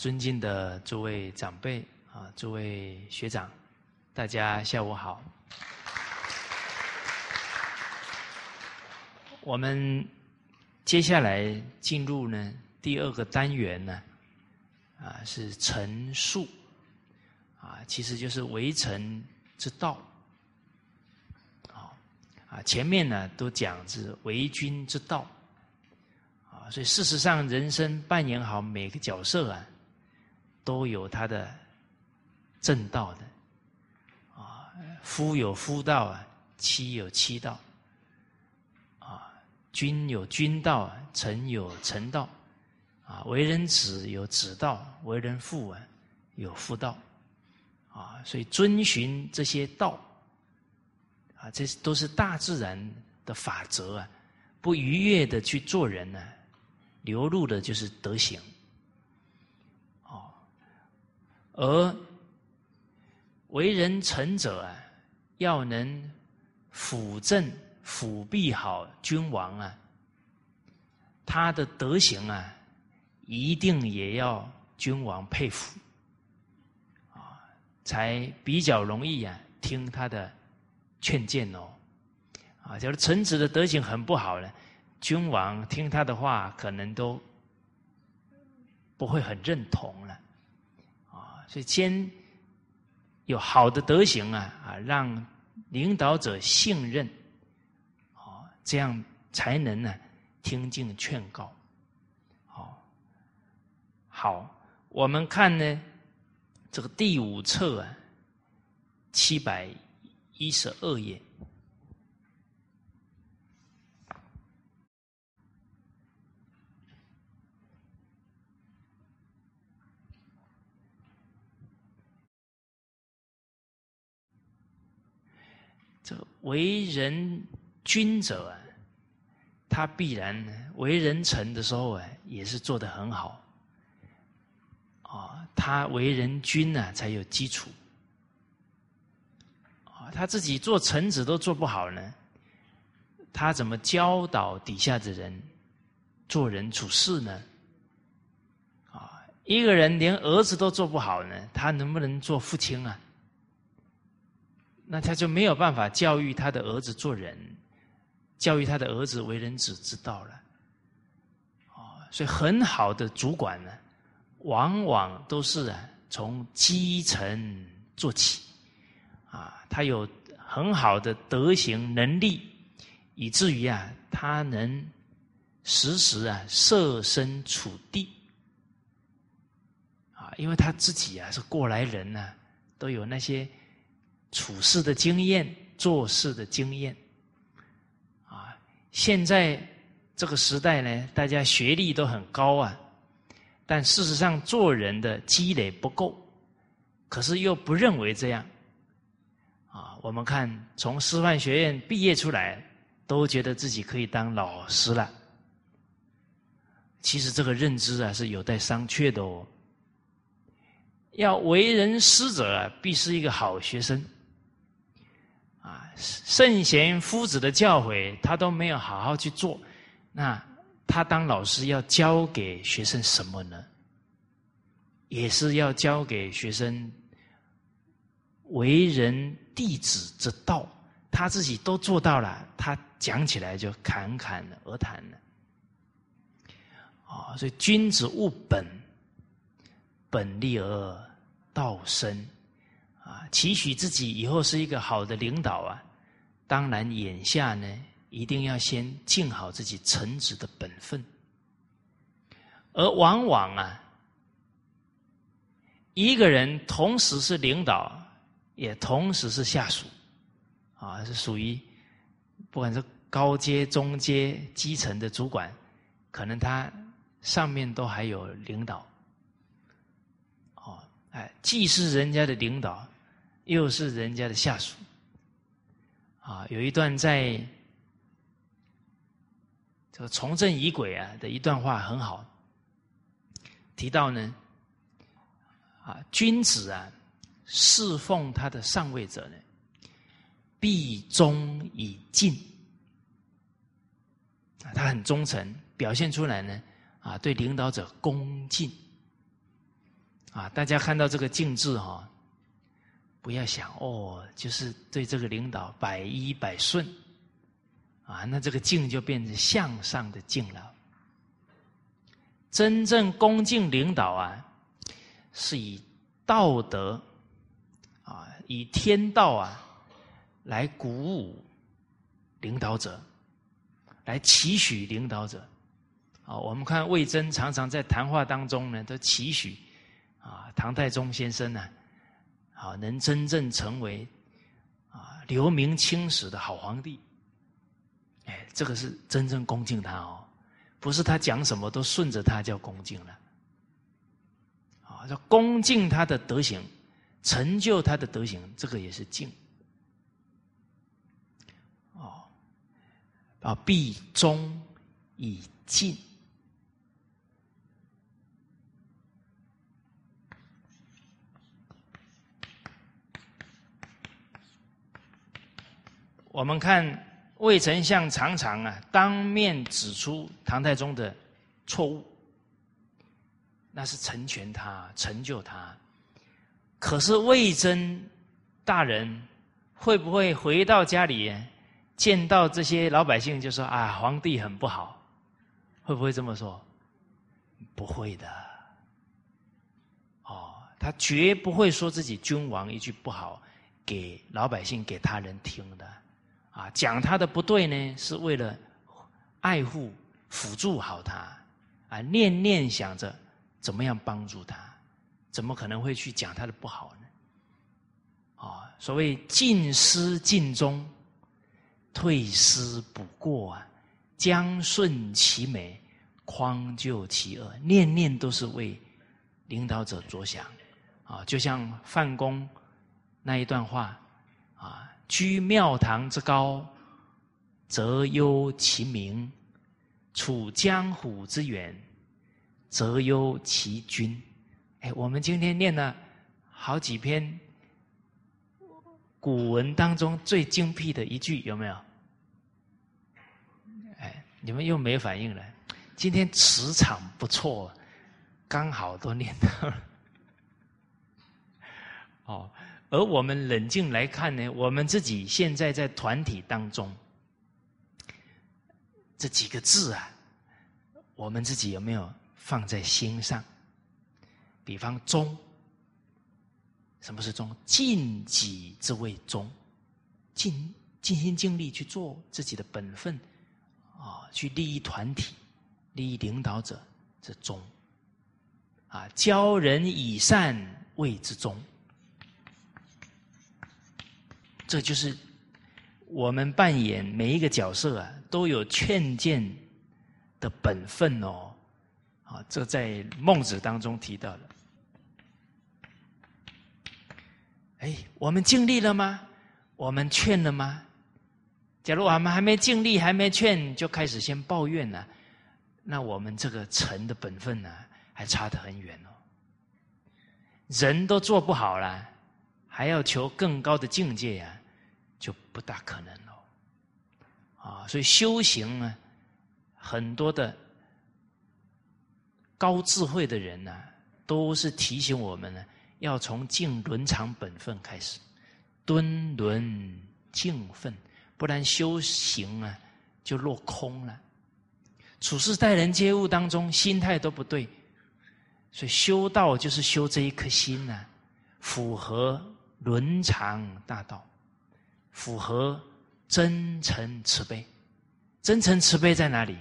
尊敬的诸位长辈啊，诸位学长，大家下午好。我们接下来进入呢第二个单元呢，啊是陈述，啊其实就是围城之道，啊啊前面呢都讲是为君之道。啊所以，事实上，人生扮演好每个角色啊，都有他的正道的啊。夫有夫道啊，妻有妻道啊，君有君道，臣有臣道啊。为人子有子道，为人父啊有父道啊。所以，遵循这些道啊，这都是大自然的法则啊。不逾越的去做人呢。流露的就是德行，哦，而为人臣者啊，要能辅政、辅弼好君王啊，他的德行啊，一定也要君王佩服，啊，才比较容易啊听他的劝谏哦，啊，假如臣子的德行很不好呢？君王听他的话，可能都不会很认同了，所以先有好的德行啊，啊，让领导者信任，啊，这样才能呢听进劝告，好，好，我们看呢这个第五册啊，七百一十二页。为人君者啊，他必然为人臣的时候啊，也是做得很好。啊，他为人君呢，才有基础。啊，他自己做臣子都做不好呢，他怎么教导底下的人做人处事呢？啊，一个人连儿子都做不好呢，他能不能做父亲啊？那他就没有办法教育他的儿子做人，教育他的儿子为人子之道了。哦，所以很好的主管呢，往往都是啊从基层做起，啊，他有很好的德行能力，以至于啊他能时时啊设身处地，啊，因为他自己啊是过来人呢，都有那些。处事的经验，做事的经验，啊，现在这个时代呢，大家学历都很高啊，但事实上做人的积累不够，可是又不认为这样，啊，我们看从师范学院毕业出来，都觉得自己可以当老师了，其实这个认知啊是有待商榷的哦。要为人师者，必是一个好学生。圣贤夫子的教诲，他都没有好好去做，那他当老师要教给学生什么呢？也是要教给学生为人弟子之道，他自己都做到了，他讲起来就侃侃而谈了。啊，所以君子务本，本立而道生，啊，期许自己以后是一个好的领导啊。当然，眼下呢，一定要先尽好自己臣子的本分。而往往啊，一个人同时是领导，也同时是下属，啊，是属于不管是高阶、中阶、基层的主管，可能他上面都还有领导。哦，哎，既是人家的领导，又是人家的下属。啊，有一段在这个从政仪轨啊的一段话很好，提到呢，啊，君子啊侍奉他的上位者呢，必忠以敬，啊，他很忠诚，表现出来呢，啊，对领导者恭敬，啊，大家看到这个“敬”字哈，不要想哦，就是对这个领导百依百顺啊，那这个“敬”就变成向上的“敬”了。真正恭敬领导啊，是以道德啊，以天道啊来鼓舞领导者，来期许领导者。啊，我们看魏征常常在谈话当中呢，都期许啊，唐太宗先生呢，啊能真正成为啊留名青史的好皇帝。哎，这个是真正恭敬他哦。不是他讲什么都顺着他叫恭敬了，啊，叫恭敬他的德行，成就他的德行，这个也是敬。哦，啊，必忠以敬。我们看。魏丞相常常啊当面指出唐太宗的错误，那是成全他、成就他。可是魏征大人会不会回到家里见到这些老百姓就说啊皇帝很不好？会不会这么说？不会的。哦，他绝不会说自己君王一句不好给老百姓、给他人听的。啊，讲他的不对呢，是为了爱护、辅助好他，啊，念念想着怎么样帮助他，怎么可能会去讲他的不好呢？啊，所谓尽失尽忠，退失补过啊，将顺其美，匡救其恶，念念都是为领导者着想，啊，就像范公那一段话，居庙堂之高，则忧其民；处江湖之远，则忧其君。哎，我们今天念了好几篇古文当中最精辟的一句，有没有？哎，你们又没反应了。今天磁场不错，刚好都念到了。哦。而我们冷静来看呢，我们自己现在在团体当中，这几个字啊，我们自己有没有放在心上？比方忠，什么是忠？尽己之谓忠，尽尽心尽力去做自己的本分，啊，去利益团体、利益领导者，这忠。啊，教人以善谓之忠。这就是我们扮演每一个角色啊，都有劝谏的本分哦。啊，这在孟子当中提到了。哎，我们尽力了吗？我们劝了吗？假如我们还没尽力，还没劝，就开始先抱怨了，那我们这个臣的本分呢，还差得很远哦。人都做不好了，还要求更高的境界呀？就不大可能了，啊！所以修行呢，很多的高智慧的人呢，都是提醒我们呢，要从敬伦常本分开始，敦伦敬分，不然修行啊就落空了。处事待人接物当中，心态都不对，所以修道就是修这一颗心呢，符合伦常大道。符合真诚慈悲，真诚慈悲在哪里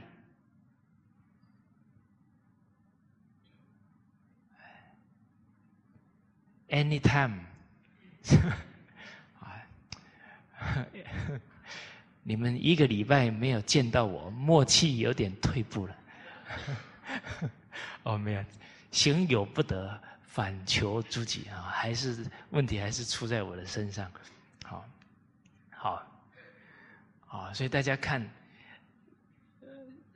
？Anytime，啊，你们一个礼拜没有见到我，默契有点退步了。哦，没有，行有不得，反求诸己啊，还是问题还是出在我的身上。好，啊，所以大家看，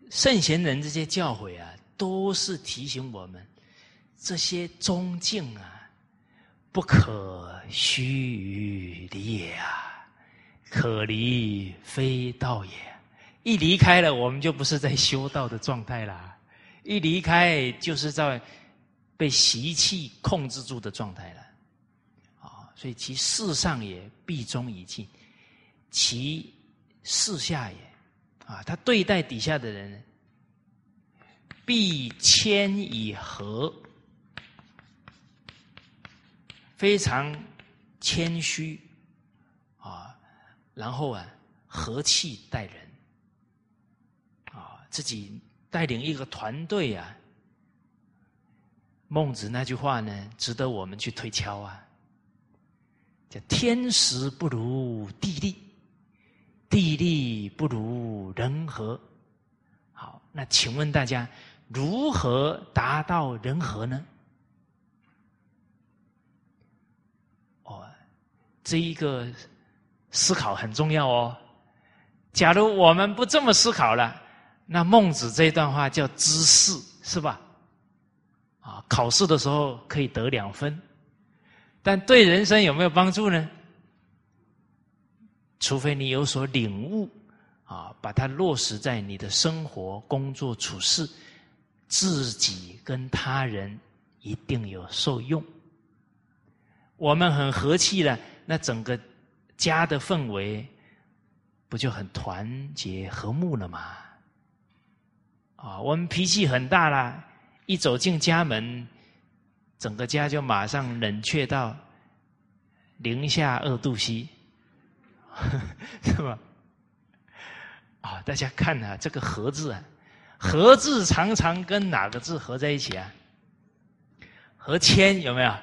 圣贤人这些教诲啊，都是提醒我们，这些忠敬啊，不可须臾离也啊，可离非道也。一离开了，我们就不是在修道的状态啦。一离开，就是在被习气控制住的状态了。啊，所以其事上也必终已尽，其事下也。啊，他对待底下的人必谦以和，非常谦虚。啊，然后啊和气待人。啊，自己带领一个团队啊。孟子那句话呢，值得我们去推敲啊。叫天时不如地利，地利不如人和。好，那请问大家如何达到人和呢？哦，这一个思考很重要哦。假如我们不这么思考了，那孟子这段话叫知识，是吧？啊，考试的时候可以得两分，但对人生有没有帮助呢？除非你有所领悟，啊，把它落实在你的生活、工作、处事，自己跟他人一定有受用。我们很和气了，那整个家的氛围不就很团结和睦了吗？啊，我们脾气很大了。一走进家门，整个家就马上冷却到零下二度 C，是吧？啊，大家看啊，这个“和”字啊，“和”字常常跟哪个字合在一起啊？和谦有没有？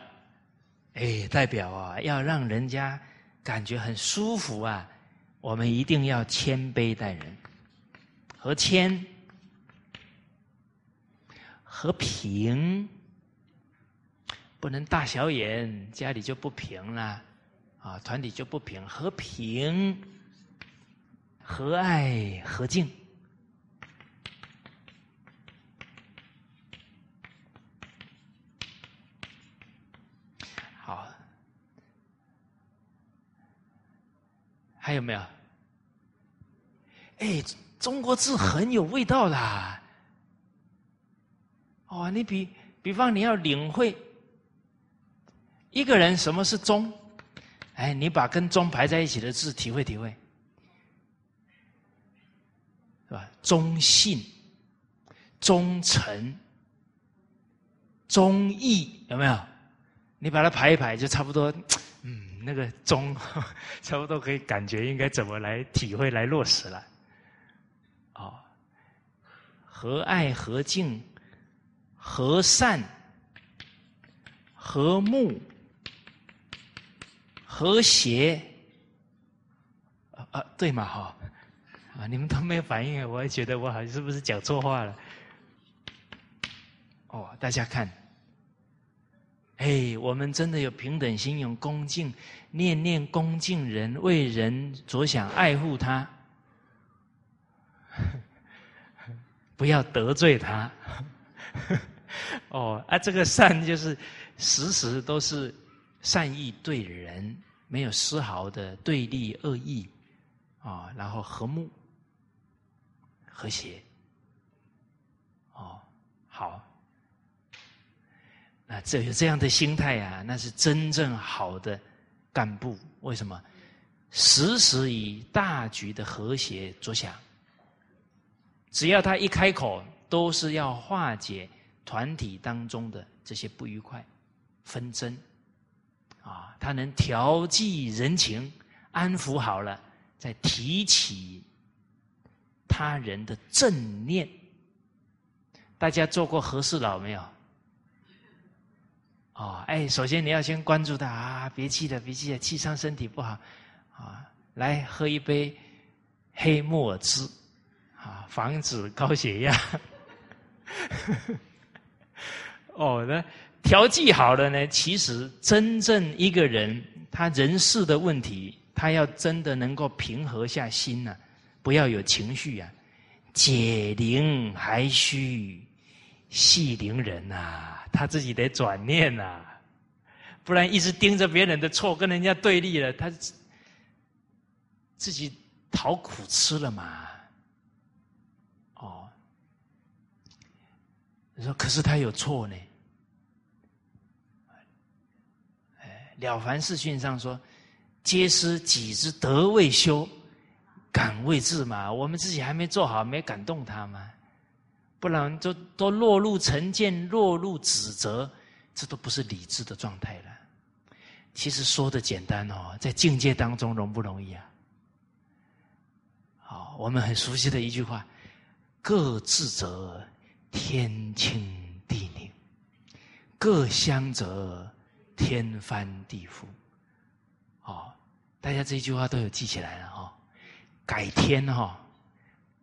哎，代表啊，要让人家感觉很舒服啊，我们一定要谦卑待人，和谦。和平不能大小眼，家里就不平了啊！团体就不平，和平、和爱、和敬。好，还有没有？哎，中国字很有味道啦。哦，你比比方你要领会一个人什么是忠，哎，你把跟忠排在一起的字体会体会，是吧？忠信、忠诚、忠义，有没有？你把它排一排，就差不多。嗯，那个忠，差不多可以感觉应该怎么来体会来落实了。哦，和爱和敬。和善、和睦、和谐，啊啊，对嘛哈？啊，你们都没有反应，我还觉得我好像是不是讲错话了？哦，大家看，哎，我们真的有平等心，有恭敬，念念恭敬人，为人着想，爱护他，不要得罪他。哦，啊，这个善就是时时都是善意对人，没有丝毫的对立恶意，啊，然后和睦、和谐，哦，好，那这有这样的心态呀，那是真正好的干部。为什么？时时以大局的和谐着想，只要他一开口，都是要化解。团体当中的这些不愉快、纷争，啊，他能调剂人情，安抚好了，再提起他人的正念。大家做过和事佬没有？哦，哎，首先你要先关注他啊，别气了，别气了，气伤身体不好啊。来喝一杯黑木耳汁啊，防止高血压。哦，那调剂好了呢？其实真正一个人他人事的问题，他要真的能够平和下心呢，不要有情绪啊，解铃还须系铃人呐，他自己得转念呐，不然一直盯着别人的错，跟人家对立了，他自己讨苦吃了嘛。你说：“可是他有错呢，了凡四训》上说：“皆师己之德未修，敢为治嘛？我们自己还没做好，没感动他嘛？不然就都落入成见，落入指责，这都不是理智的状态了。其实说的简单哦，在境界当中容不容易啊？好，我们很熟悉的一句话：各自责，天清地宁；各相责。”天翻地覆，哦，大家这句话都有记起来了哈。改天哈，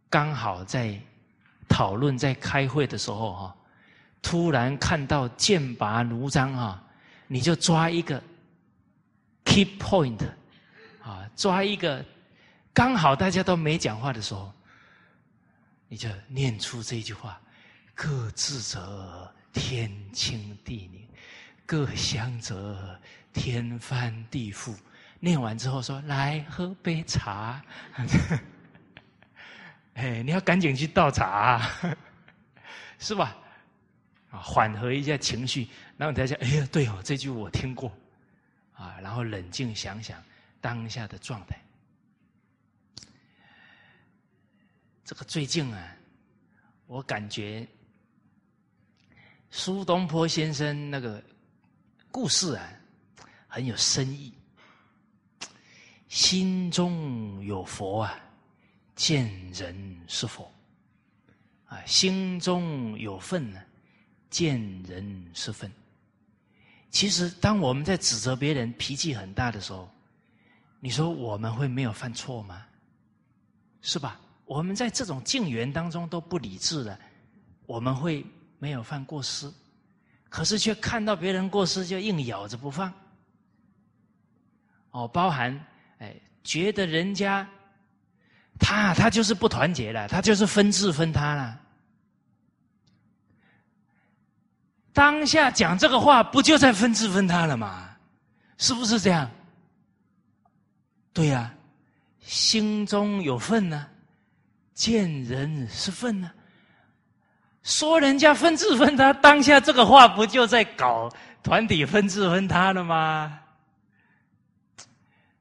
刚好在讨论、在开会的时候哈，突然看到剑拔弩张哈，你就抓一个 key point 啊，抓一个刚好大家都没讲话的时候，你就念出这句话：各自则，天清地宁。各相则天翻地覆。念完之后说：“来喝杯茶。”哎，你要赶紧去倒茶，是吧？啊，缓和一下情绪。然后大家，哎呀，对哦，这句我听过。啊，然后冷静想想当下的状态。这个最近啊，我感觉苏东坡先生那个。故事啊，很有深意。心中有佛啊，见人是佛；啊，心中有愤呢，见人是愤。其实，当我们在指责别人脾气很大的时候，你说我们会没有犯错吗？是吧？我们在这种境缘当中都不理智了，我们会没有犯过失？可是却看到别人过失就硬咬着不放，哦，包含哎，觉得人家他他就是不团结了，他就是分治分他了。当下讲这个话，不就在分治分他了吗？是不是这样？对呀，心中有愤呢，见人是愤呢。说人家分治分他，当下这个话不就在搞团体分治分他了吗？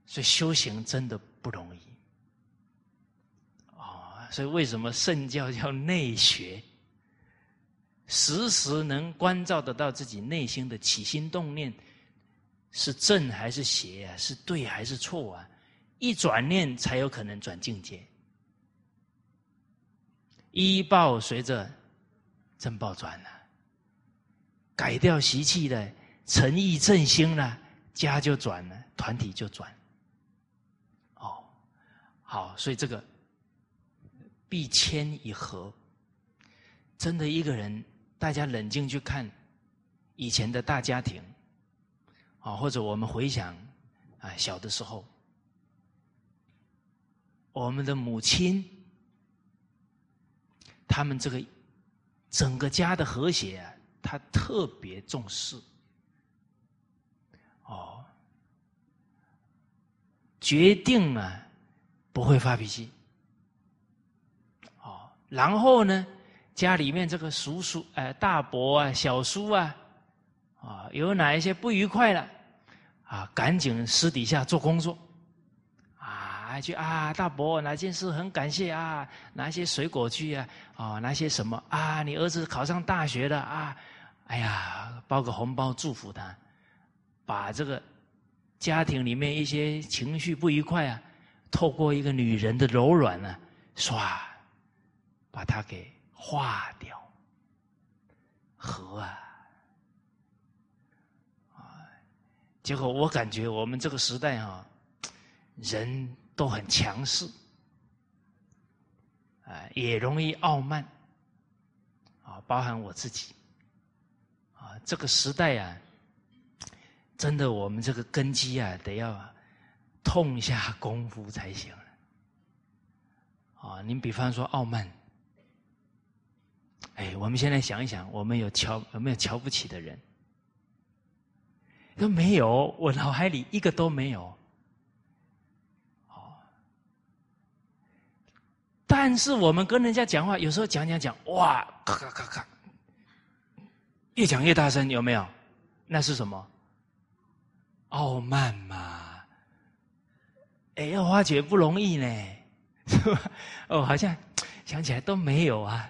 所以修行真的不容易啊！所以为什么圣教叫内学？时时能关照得到自己内心的起心动念，是正还是邪啊？是对还是错啊？一转念才有可能转境界，依报随着。正报转了，改掉习气了，诚意正兴了，家就转了，团体就转。哦，好，所以这个必谦以和，真的一个人，大家冷静去看以前的大家庭，啊，或者我们回想啊小的时候，我们的母亲，他们这个。整个家的和谐啊，他特别重视。哦，决定啊，不会发脾气。哦，然后呢，家里面这个叔叔、哎大伯啊、小叔啊，啊，有哪一些不愉快了，啊，赶紧私底下做工作。去啊，大伯，哪件事很感谢啊？拿些水果去啊？啊，拿些什么啊？你儿子考上大学了啊？哎呀，包个红包祝福他，把这个家庭里面一些情绪不愉快啊，透过一个女人的柔软呢，唰，把它给化掉，和啊，结果我感觉我们这个时代哈，人。都很强势，啊，也容易傲慢，啊，包含我自己，啊，这个时代啊，真的，我们这个根基啊，得要痛下功夫才行。啊，您比方说傲慢，哎，我们现在想一想，我们有瞧有没有瞧不起的人？都没有，我脑海里一个都没有。但是我们跟人家讲话，有时候讲讲讲，哇，咔咔咔咔，越讲越大声，有没有？那是什么？傲慢嘛。哎，要发觉不容易呢，是吧？哦，好像想起来都没有啊。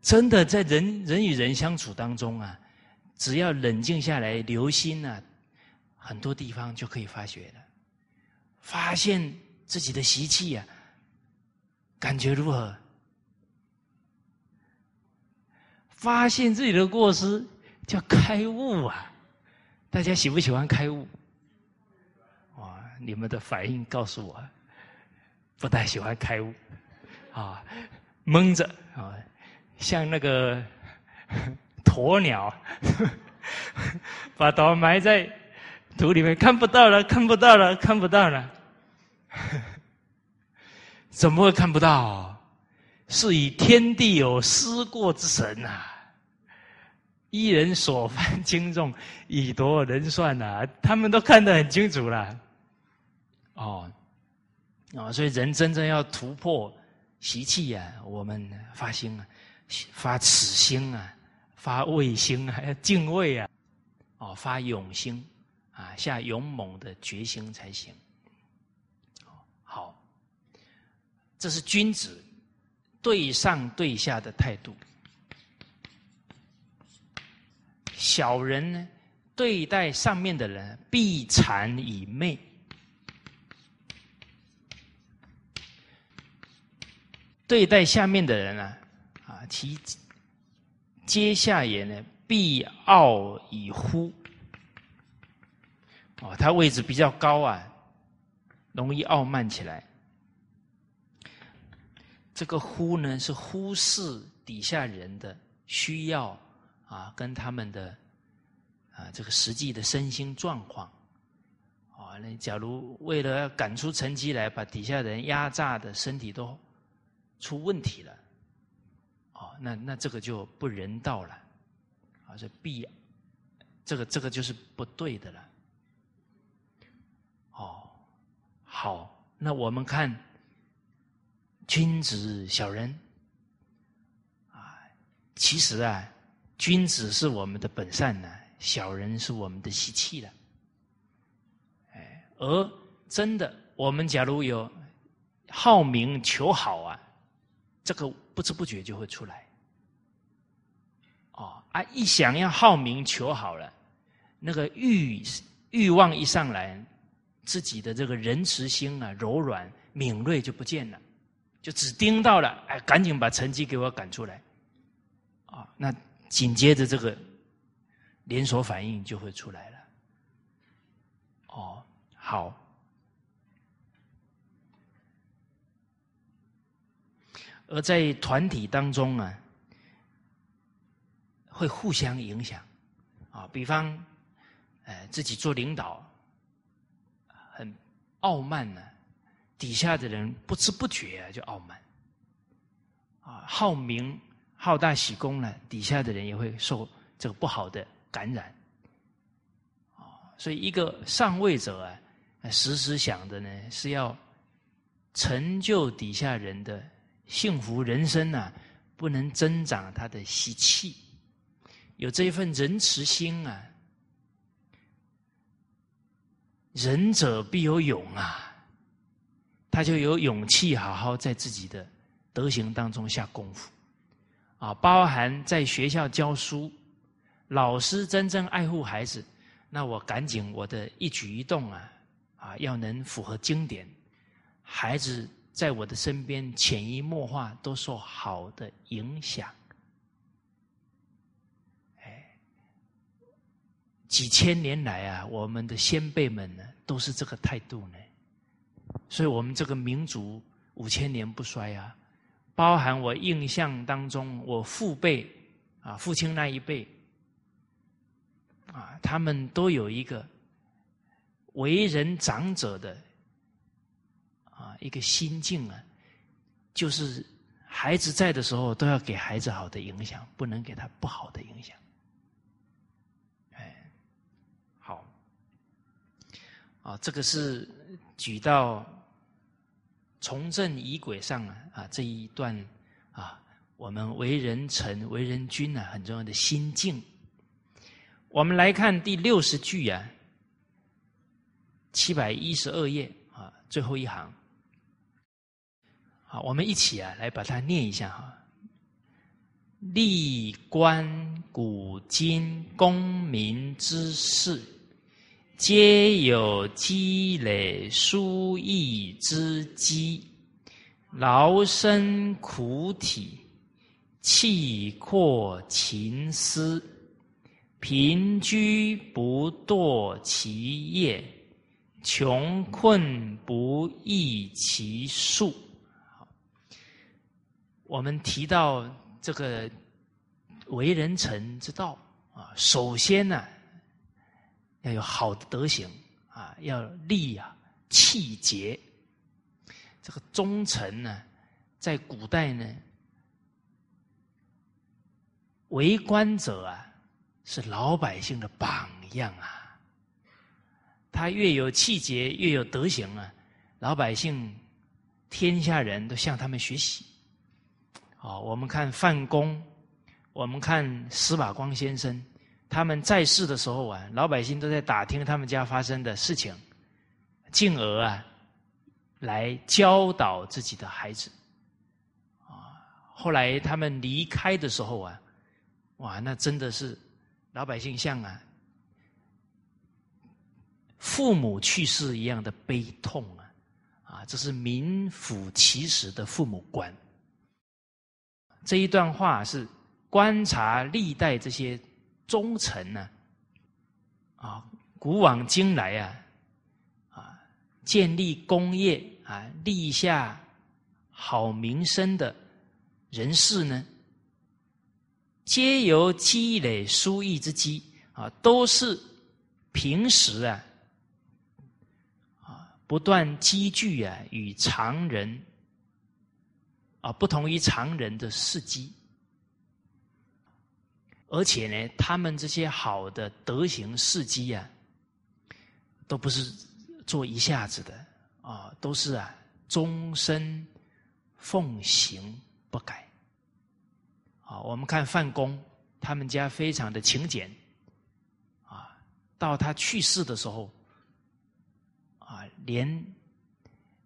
真的，在人人与人相处当中啊，只要冷静下来，留心啊，很多地方就可以发觉了。发现自己的习气啊，感觉如何？发现自己的过失，叫开悟啊！大家喜不喜欢开悟？哇，你们的反应告诉我，不太喜欢开悟啊，蒙着啊。像那个 鸵鸟，把头埋在土里面，看不到了，看不到了，看不到了。怎么会看不到？是以天地有思过之神呐！一人所犯轻重，以夺人算呐！他们都看得很清楚了。哦，啊，所以人真正要突破习气呀，我们发心啊。发此心啊，发畏心啊，要敬畏啊，哦，发勇心啊，下勇猛的决心才行。好，这是君子对上对下的态度。小人呢，对待上面的人必谄以媚，对待下面的人呢？啊其阶下也呢，必傲以忽。哦，他位置比较高啊，容易傲慢起来。这个忽呢，是忽视底下人的需要啊，跟他们的啊这个实际的身心状况。啊，那假如为了要赶出成绩来，把底下人压榨的身体都出问题了。哦那那这个就不人道了，啊，这必，这个这个就是不对的了。哦，好，那我们看君子小人，啊，其实啊，君子是我们的本善呢，小人是我们的习气了。哎，而真的，我们假如有好名求好啊，这个不知不觉就会出来。哦啊！一想要好名求好了，那个欲欲望一上来，自己的这个仁慈心啊、柔软敏锐就不见了，就只盯到了，哎，赶紧把成绩给我赶出来，啊，那紧接着这个连锁反应就会出来了。哦，好，而在团体当中啊。会互相影响，啊，比方，哎，自己做领导，很傲慢呢，底下的人不知不觉啊就傲慢，啊，好名好大喜功呢，底下的人也会受这个不好的感染，啊，所以一个上位者啊，时时想的呢是要成就底下人的幸福人生啊，不能增长他的习气。有这一份仁慈心啊，仁者必有勇啊，他就有勇气好好在自己的德行当中下功夫啊，包含在学校教书，老师真正爱护孩子，那我赶紧我的一举一动啊啊，要能符合经典，孩子在我的身边潜移默化都受好的影响。几千年来啊，我们的先辈们呢，都是这个态度呢，所以我们这个民族五千年不衰啊。包含我印象当中，我父辈啊，父亲那一辈啊，他们都有一个为人长者的啊一个心境啊，就是孩子在的时候，都要给孩子好的影响，不能给他不好的影响。哎，好啊，这个是举到从政仪轨上啊啊这一段啊，我们为人臣、为人君啊很重要的心境。我们来看第六十句啊，七百一十二页啊，最后一行。好，我们一起啊，来把它念一下哈。历观古今公民之事，皆有积累书艺之机，劳身苦体，气阔情思，贫居不堕其业，穷困不易其数。我们提到这个为人臣之道啊，首先呢要有好的德行啊，要立啊气节。这个忠臣呢，在古代呢，为官者啊是老百姓的榜样啊。他越有气节，越有德行啊，老百姓天下人都向他们学习。啊，我们看范公，我们看司马光先生，他们在世的时候啊，老百姓都在打听他们家发生的事情，进而啊，来教导自己的孩子。啊，后来他们离开的时候啊，哇，那真的是老百姓像啊，父母去世一样的悲痛啊，啊，这是名副其实的父母官。这一段话是观察历代这些忠臣呢，啊，古往今来啊，啊，建立功业啊，立下好名声的人士呢，皆由积累书艺之机啊，都是平时啊，啊，不断积聚啊，与常人。啊，不同于常人的事迹，而且呢，他们这些好的德行事迹啊，都不是做一下子的啊，都是啊，终身奉行不改。啊，我们看范公，他们家非常的勤俭，啊，到他去世的时候，啊，连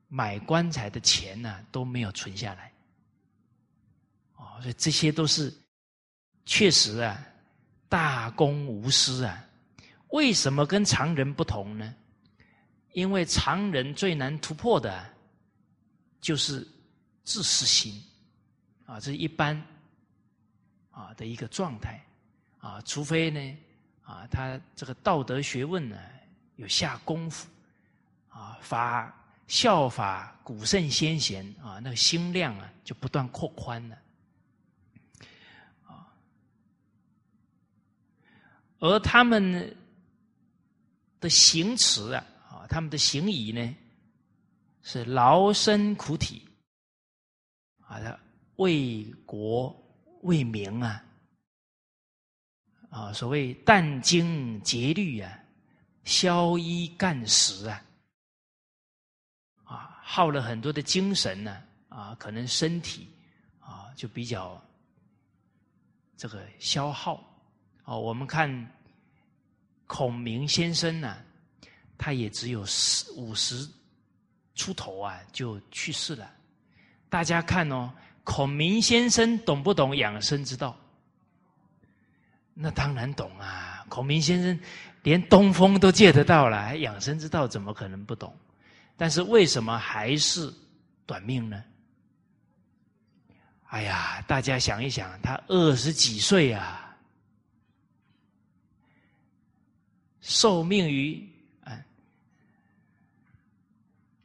买棺材的钱呢都没有存下来。所以这些都是确实啊，大公无私啊。为什么跟常人不同呢？因为常人最难突破的，就是自私心啊，这是一般啊的一个状态啊。除非呢啊，他这个道德学问呢有下功夫啊，法效法古圣先贤啊，那个心量啊就不断扩宽了。而他们的行持啊，啊，他们的行仪呢，是劳身苦体，啊，为国为民啊，啊，所谓殚精竭虑啊，消衣干食啊，啊，耗了很多的精神呢，啊，可能身体啊就比较这个消耗。哦，我们看孔明先生呢，他也只有四五十出头啊，就去世了。大家看哦，孔明先生懂不懂养生之道？那当然懂啊！孔明先生连东风都借得到了，养生之道怎么可能不懂？但是为什么还是短命呢？哎呀，大家想一想，他二十几岁啊！受命于啊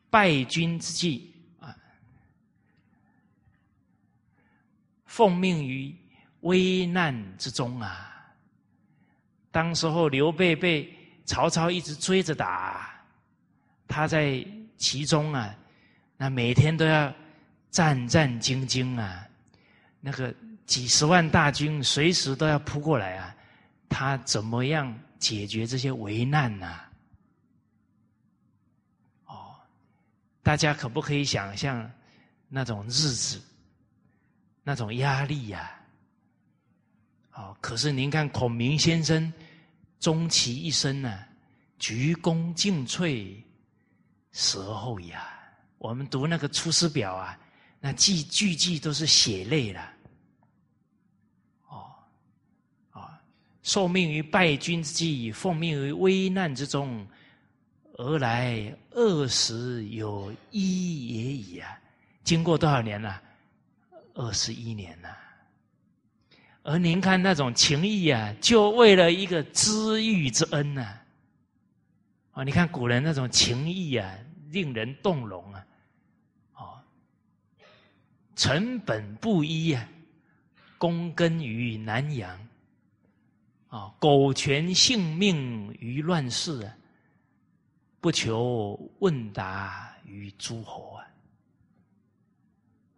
败军之际啊，奉命于危难之中啊。当时候刘备被曹操一直追着打，他在其中啊，那每天都要战战兢兢啊。那个几十万大军随时都要扑过来啊，他怎么样？解决这些危难呐！哦，大家可不可以想象那种日子、那种压力呀？哦，可是您看孔明先生终其一生呢，鞠躬尽瘁，时候呀。我们读那个《出师表》啊，那句句句都是血泪了。哦，啊，受命于败军之际，奉命于危难之中，而来二十有一也已啊！经过多少年了？二十一年了。而您看那种情谊啊，就为了一个知遇之恩呐！啊，你看古人那种情谊啊，令人动容啊！哦成本不一啊，躬耕于南阳，啊，苟全性命于乱世啊，不求问答于诸侯啊，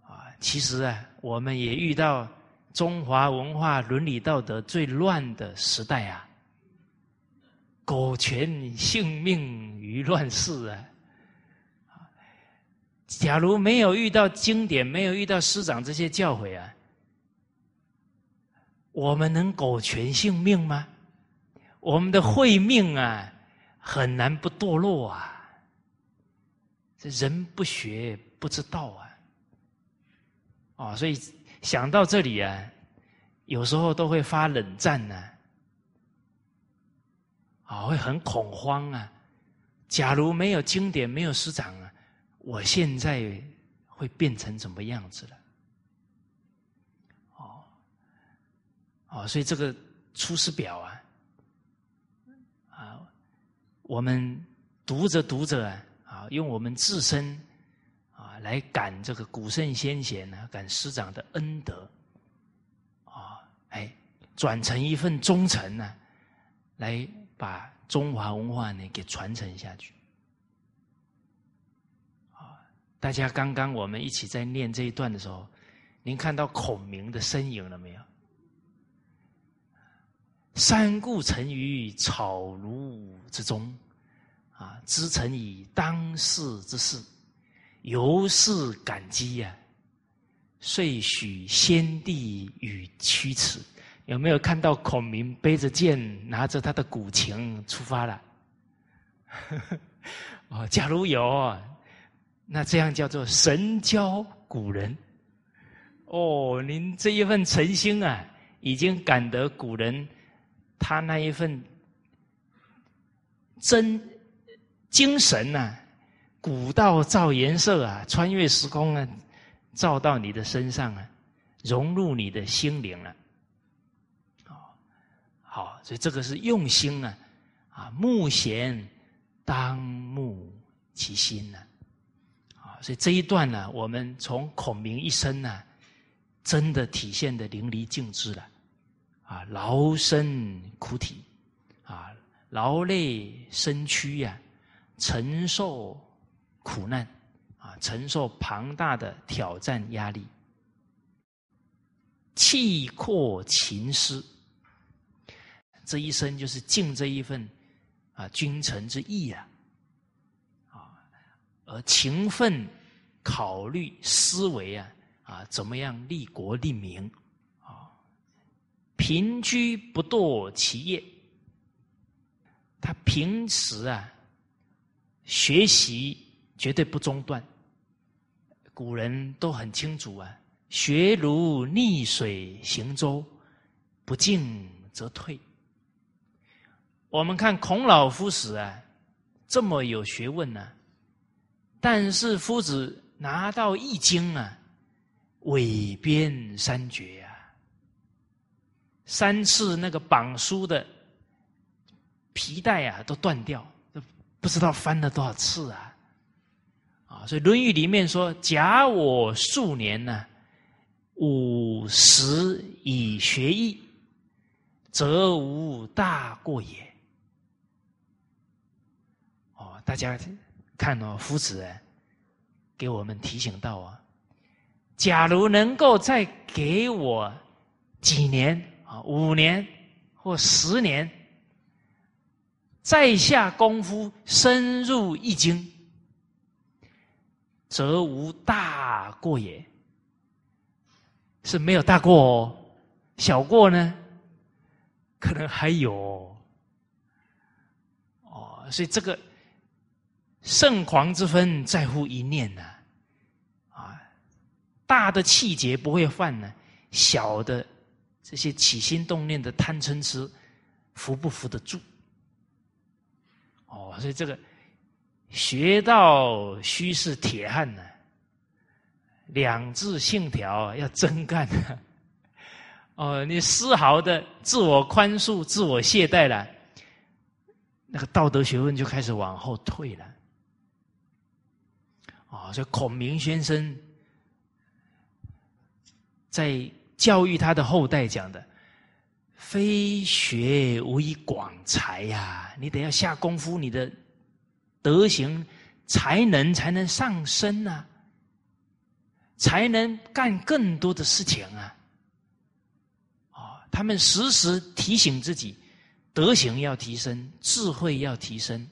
啊，其实啊，我们也遇到中华文化伦理道德最乱的时代啊，苟全性命于乱世啊。假如没有遇到经典，没有遇到师长这些教诲啊，我们能苟全性命吗？我们的慧命啊，很难不堕落啊。这人不学不知道啊，哦，所以想到这里啊，有时候都会发冷战呢，啊，会很恐慌啊。假如没有经典，没有师长啊。我现在会变成什么样子了？哦，哦，所以这个《出师表》啊，啊，我们读着读着啊，用我们自身啊来感这个古圣先贤呢，感师长的恩德啊，哎，转成一份忠诚呢，来把中华文化呢给传承下去。大家刚刚我们一起在念这一段的时候，您看到孔明的身影了没有？三顾臣于草庐之中，啊，知臣以当世之事，由是感激呀，遂许先帝与驱驰。有没有看到孔明背着剑，拿着他的古琴出发了？哦，假如有。那这样叫做神交古人，哦，您这一份诚心啊，已经感得古人他那一份真精神呐，古道照颜色啊，穿越时空啊，照到你的身上啊，融入你的心灵了。哦，好，所以这个是用心啊，啊，目贤当目其心呐。所以这一段呢，我们从孔明一生呢，真的体现的淋漓尽致了，啊，劳身苦体，啊，劳累身躯呀，承受苦难，啊，承受庞大的挑战压力，气阔情思，这一生就是尽这一份啊君臣之义啊。而勤奋考虑思维啊啊，怎么样立国立民？平居不堕其业。他平时啊学习绝对不中断。古人都很清楚啊，学如逆水行舟，不进则退。我们看孔老夫子啊，这么有学问呢。但是夫子拿到易经啊，尾边三绝啊，三次那个绑书的皮带啊都断掉，都不知道翻了多少次啊！啊，所以《论语》里面说：“假我数年呢，五十以学艺，则无大过也。”哦，大家。看哦，夫子给我们提醒到啊，假如能够再给我几年啊，五年或十年，再下功夫深入易经，则无大过也。是没有大过哦，小过呢，可能还有哦，所以这个。圣狂之分在乎一念呐，啊，大的气节不会犯呢，小的这些起心动念的贪嗔痴，扶不扶得住？哦，所以这个学到须是铁汉呢，两字信条要真干。哦，你丝毫的自我宽恕、自我懈怠了，那个道德学问就开始往后退了。啊，所以孔明先生在教育他的后代讲的：“非学无以广才呀，你得要下功夫，你的德行、才能才能上升啊，才能干更多的事情啊。”啊，他们时时提醒自己，德行要提升，智慧要提升，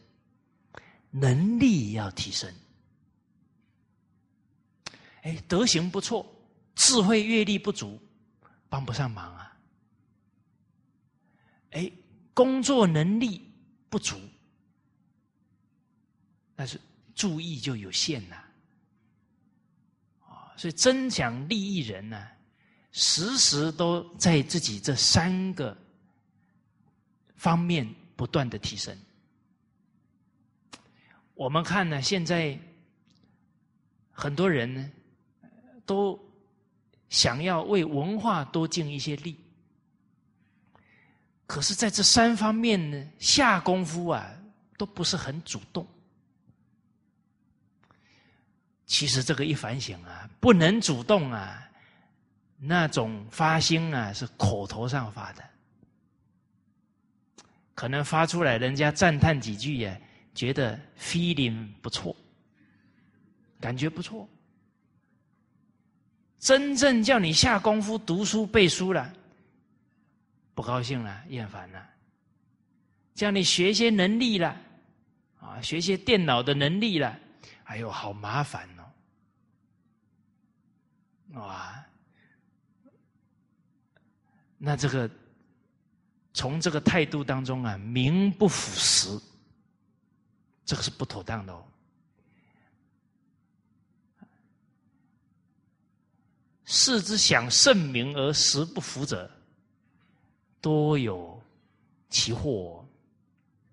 能力要提升。哎，德行不错，智慧阅历不足，帮不上忙啊。哎，工作能力不足，但是注意就有限呐。啊，所以真想利益人呢，时时都在自己这三个方面不断的提升。我们看呢，现在很多人呢。都想要为文化多尽一些力，可是在这三方面呢，下功夫啊，都不是很主动。其实这个一反省啊，不能主动啊，那种发心啊，是口头上发的，可能发出来，人家赞叹几句呀，觉得 feeling 不错，感觉不错。真正叫你下功夫读书背书了，不高兴了，厌烦了。叫你学些能力了，啊，学些电脑的能力了，哎呦，好麻烦哦！哇，那这个从这个态度当中啊，名不符实，这个是不妥当的哦。世之想盛名而实不符者，多有其祸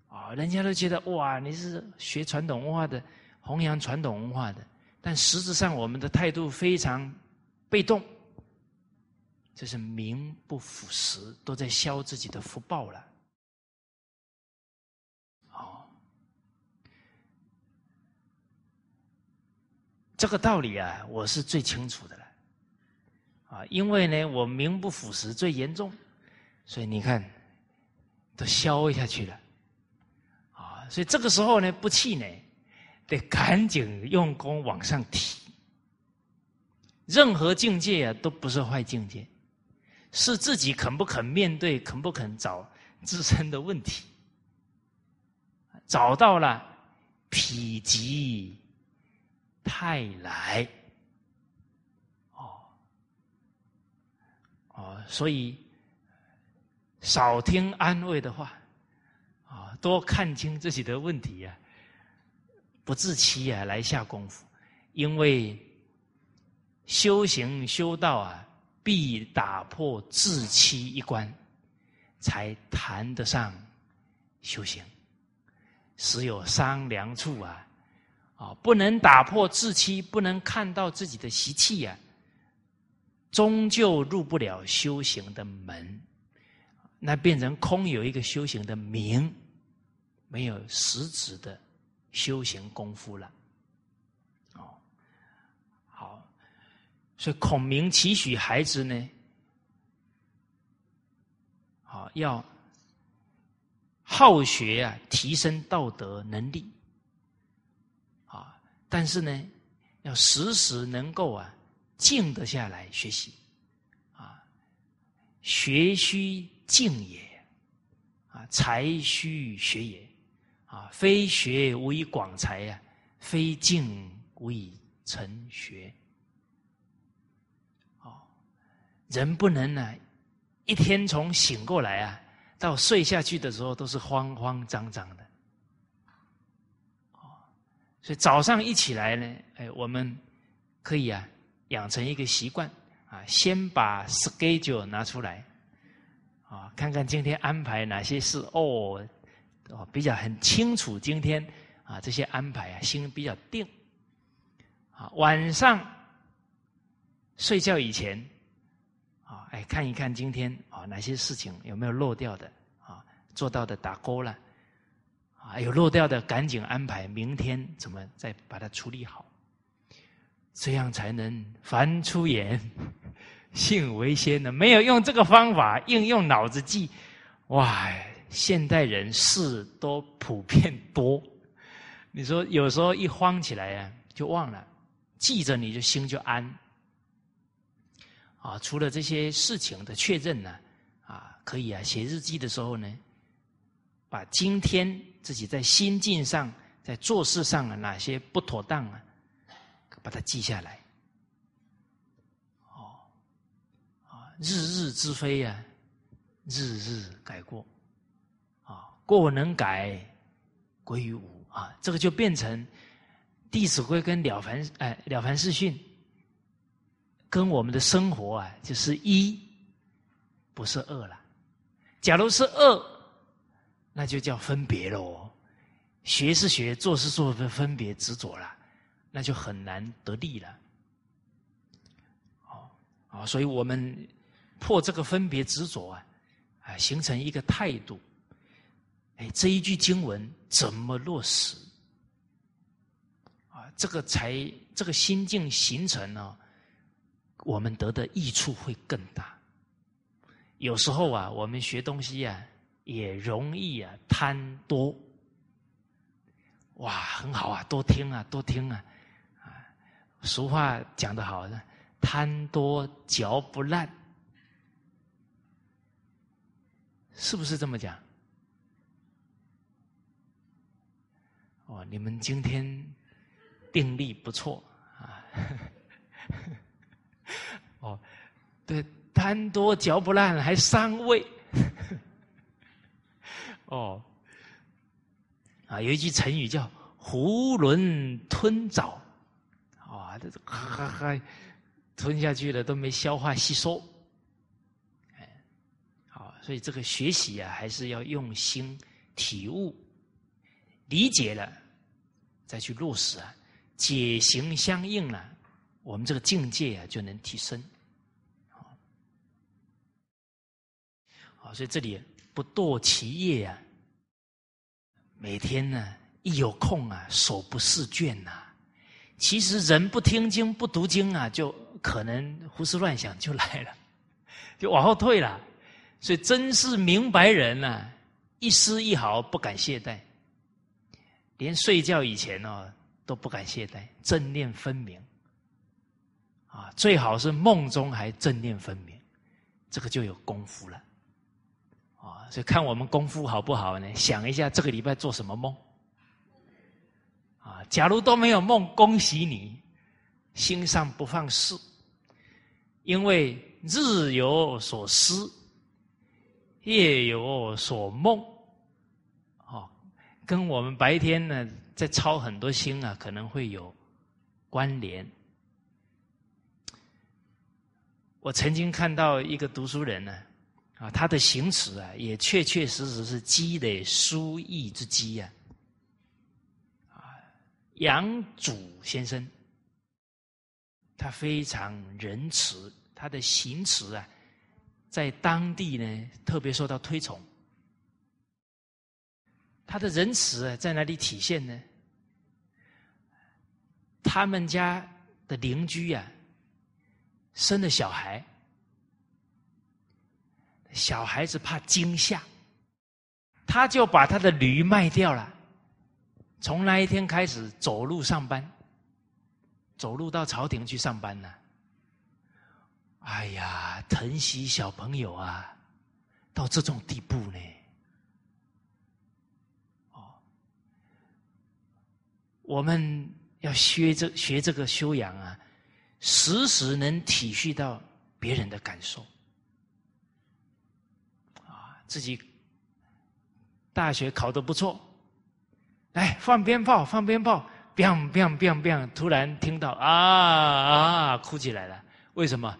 啊！人家都觉得哇，你是学传统文化的，弘扬传统文化的，但实质上我们的态度非常被动，这是名不符实，都在消自己的福报了。哦，这个道理啊，我是最清楚的了。啊，因为呢，我名不符实最严重，所以你看，都消下去了。啊，所以这个时候呢，不气馁，得赶紧用功往上提。任何境界啊，都不是坏境界，是自己肯不肯面对，肯不肯找自身的问题，找到了，否极泰来。哦，所以少听安慰的话，啊，多看清自己的问题呀，不自欺啊，来下功夫，因为修行修道啊，必打破自欺一关，才谈得上修行，时有商量处啊，啊，不能打破自欺，不能看到自己的习气呀。终究入不了修行的门，那变成空有一个修行的名，没有实质的修行功夫了。哦，好，所以孔明期许孩子呢，好要好学啊，提升道德能力，啊，但是呢，要时时能够啊。静得下来学习，啊，学须静也，啊，才须学也，啊，非学无以广才呀，非静无以成学。哦，人不能呢，一天从醒过来啊，到睡下去的时候都是慌慌张张的，哦，所以早上一起来呢，哎，我们可以啊养成一个习惯啊，先把 schedule 拿出来啊，看看今天安排哪些事哦，哦比较很清楚，今天啊这些安排啊心比较定啊，晚上睡觉以前啊，哎看一看今天啊哪些事情有没有漏掉的啊，做到的打勾了。啊，有漏掉的赶紧安排，明天怎么再把它处理好？这样才能凡出言，信为先呢。没有用这个方法，应用脑子记，哇！现代人事都普遍多，你说有时候一慌起来呀，就忘了记着，你就心就安。啊，除了这些事情的确认呢，啊，可以啊，写日记的时候呢。把今天自己在心境上、在做事上啊哪些不妥当啊，把它记下来。哦，啊，日日之非啊，日日改过。啊，过能改，归于无啊。这个就变成《弟子规》跟《了凡》哎，《了凡四训》跟我们的生活啊，就是一，不是二了。假如是二。那就叫分别喽，学是学，做是做，分别执着了，那就很难得利了。哦，啊，所以我们破这个分别执着啊，啊，形成一个态度。哎，这一句经文怎么落实？啊，这个才这个心境形成呢，我们得的益处会更大。有时候啊，我们学东西呀。也容易啊，贪多，哇，很好啊，多听啊，多听，啊，俗话讲得好，贪多嚼不烂，是不是这么讲？哦，你们今天定力不错啊，哦，对，贪多嚼不烂，还伤胃。哦，啊，有一句成语叫“囫囵吞枣”，啊，这哈哈吞下去了都没消化吸收，哎，好，所以这个学习啊，还是要用心体悟、理解了，再去落实啊，解行相应了，我们这个境界啊就能提升。好，所以这里。不堕其业啊！每天呢，一有空啊，手不释卷呐。其实人不听经、不读经啊，就可能胡思乱想就来了，就往后退了。所以真是明白人呐，一丝一毫不敢懈怠，连睡觉以前哦都不敢懈怠，正念分明啊，最好是梦中还正念分明，这个就有功夫了。啊，所以看我们功夫好不好呢？想一下这个礼拜做什么梦？假如都没有梦，恭喜你，心上不放事，因为日有所思，夜有所梦，哦，跟我们白天呢在操很多心啊，可能会有关联。我曾经看到一个读书人呢。啊，他的行持啊，也确确实实是积累书艺之基呀。啊，杨祖先生，他非常仁慈，他的行慈啊，在当地呢特别受到推崇。他的仁慈啊，在哪里体现呢？他们家的邻居呀，生了小孩。小孩子怕惊吓，他就把他的驴卖掉了。从那一天开始，走路上班，走路到朝廷去上班呢。哎呀，疼惜小朋友啊，到这种地步呢。哦，我们要学这学这个修养啊，时时能体恤到别人的感受啊。自己大学考得不错，哎放鞭炮，放鞭炮，，biang biang biang biang，突然听到啊啊，哭起来了。为什么？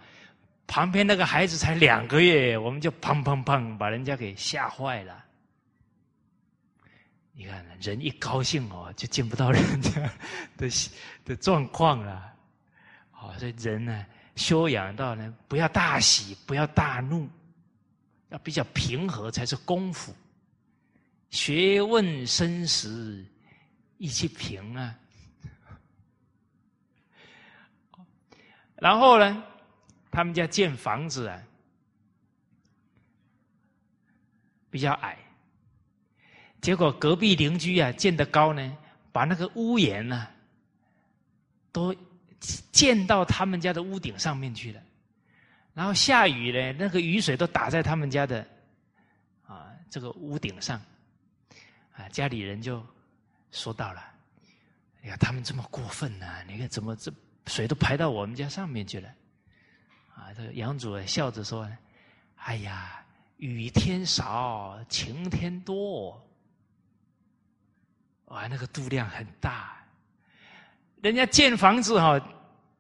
旁边那个孩子才两个月，我们就砰砰砰把人家给吓坏了。你看，人一高兴哦，就见不到人家 的的状况了。好，所以人呢，修养到呢，不要大喜，不要大怒，要比较平和才是功夫。学问深时，意气平啊。然后呢？他们家建房子啊，比较矮，结果隔壁邻居啊建的高呢，把那个屋檐呢，都建到他们家的屋顶上面去了。然后下雨呢，那个雨水都打在他们家的啊这个屋顶上，啊家里人就说到了，哎呀，他们这么过分呢？你看怎么这水都排到我们家上面去了？啊，这个杨主笑着说：“哎呀，雨天少，晴天多。哇，那个度量很大。人家建房子哈，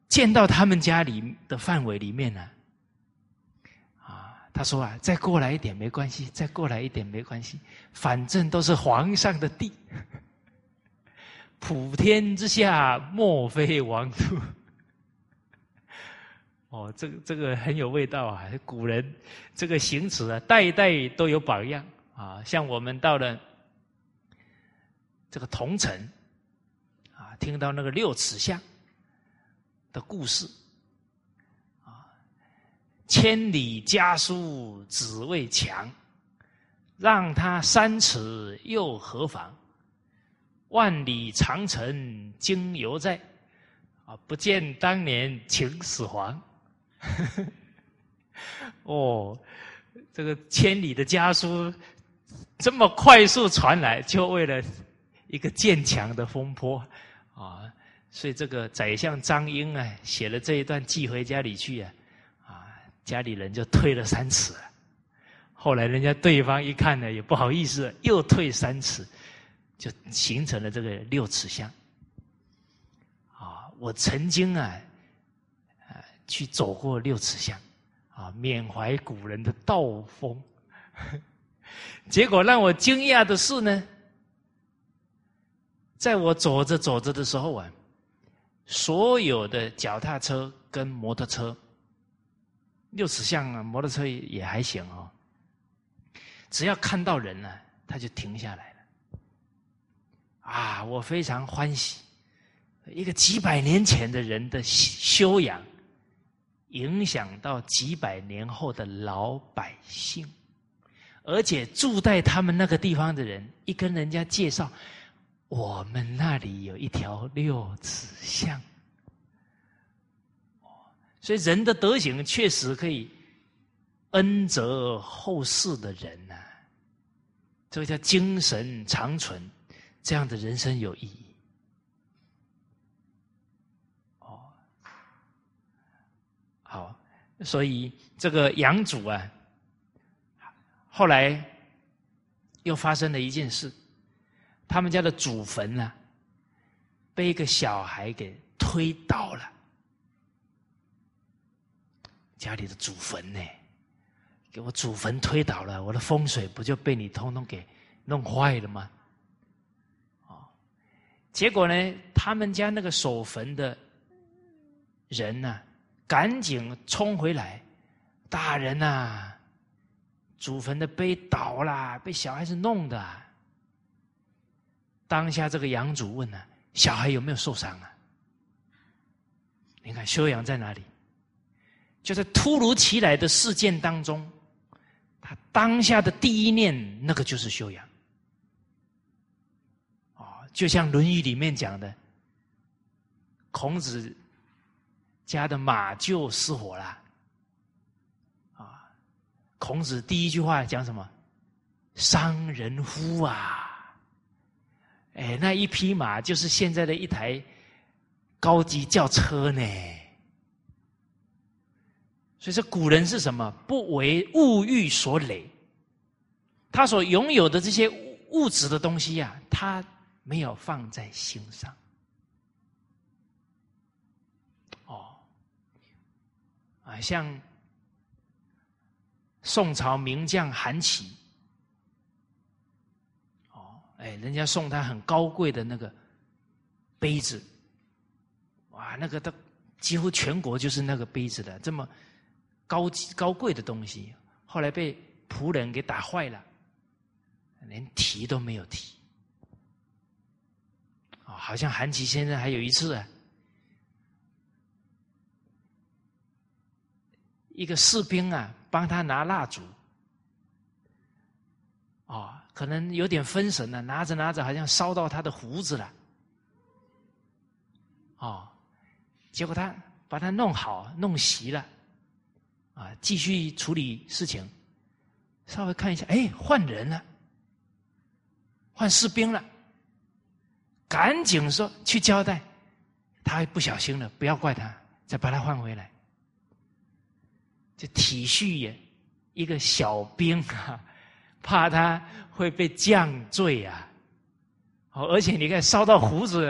建到他们家里的范围里面呢。他说啊，再过来一点没关系，再过来一点没关系，反正都是皇上的地。普天之下，莫非王土。”哦，这个这个很有味道啊！古人这个行词啊，代代都有榜样啊。像我们到了这个桐城啊，听到那个六尺巷的故事，千里家书只为墙，让他三尺又何妨？万里长城今犹在，啊，不见当年秦始皇。哦，这个千里的家书这么快速传来，就为了一个建墙的风波啊！所以这个宰相张英啊，写了这一段寄回家里去，啊，家里人就退了三尺。后来人家对方一看呢，也不好意思，又退三尺，就形成了这个六尺巷。啊，我曾经啊。去走过六尺巷，啊，缅怀古人的道风。结果让我惊讶的是呢，在我走着走着的时候啊，所有的脚踏车跟摩托车，六尺巷啊，摩托车也还行哦。只要看到人呢，他就停下来了。啊，我非常欢喜，一个几百年前的人的修养。影响到几百年后的老百姓，而且住在他们那个地方的人，一跟人家介绍，我们那里有一条六尺巷，所以人的德行确实可以恩泽后世的人呐，这个叫精神长存，这样的人生有意义。哦好，所以这个杨主啊，后来又发生了一件事，他们家的祖坟呢，被一个小孩给推倒了。家里的祖坟呢，给我祖坟推倒了，我的风水不就被你通通给弄坏了吗？哦，结果呢，他们家那个守坟的人呢？赶紧冲回来！大人呐，祖坟的碑倒了，被小孩子弄的。当下这个养主问呢：“小孩有没有受伤啊？”你看修养在哪里？就在突如其来的事件当中，他当下的第一念，那个就是修养。哦，就像《论语》里面讲的，孔子。家的马厩失火了，啊！孔子第一句话讲什么？伤人乎啊！哎，那一匹马就是现在的一台高级轿车呢。所以说，古人是什么？不为物欲所累，他所拥有的这些物质的东西呀、啊，他没有放在心上。哦，啊，像宋朝名将韩琦，哦，哎，人家送他很高贵的那个杯子，哇，那个都几乎全国就是那个杯子的，这么。高级高贵的东西，后来被仆人给打坏了，连提都没有提。啊，好像韩琦先生还有一次啊。一个士兵啊，帮他拿蜡烛，啊，可能有点分神了，拿着拿着，好像烧到他的胡子了，哦，结果他把他弄好，弄熄了，啊，继续处理事情，稍微看一下，哎，换人了，换士兵了，赶紧说去交代，他不小心了，不要怪他，再把他换回来。就体恤也一个小兵啊，怕他会被降罪啊，哦，而且你看烧到胡子，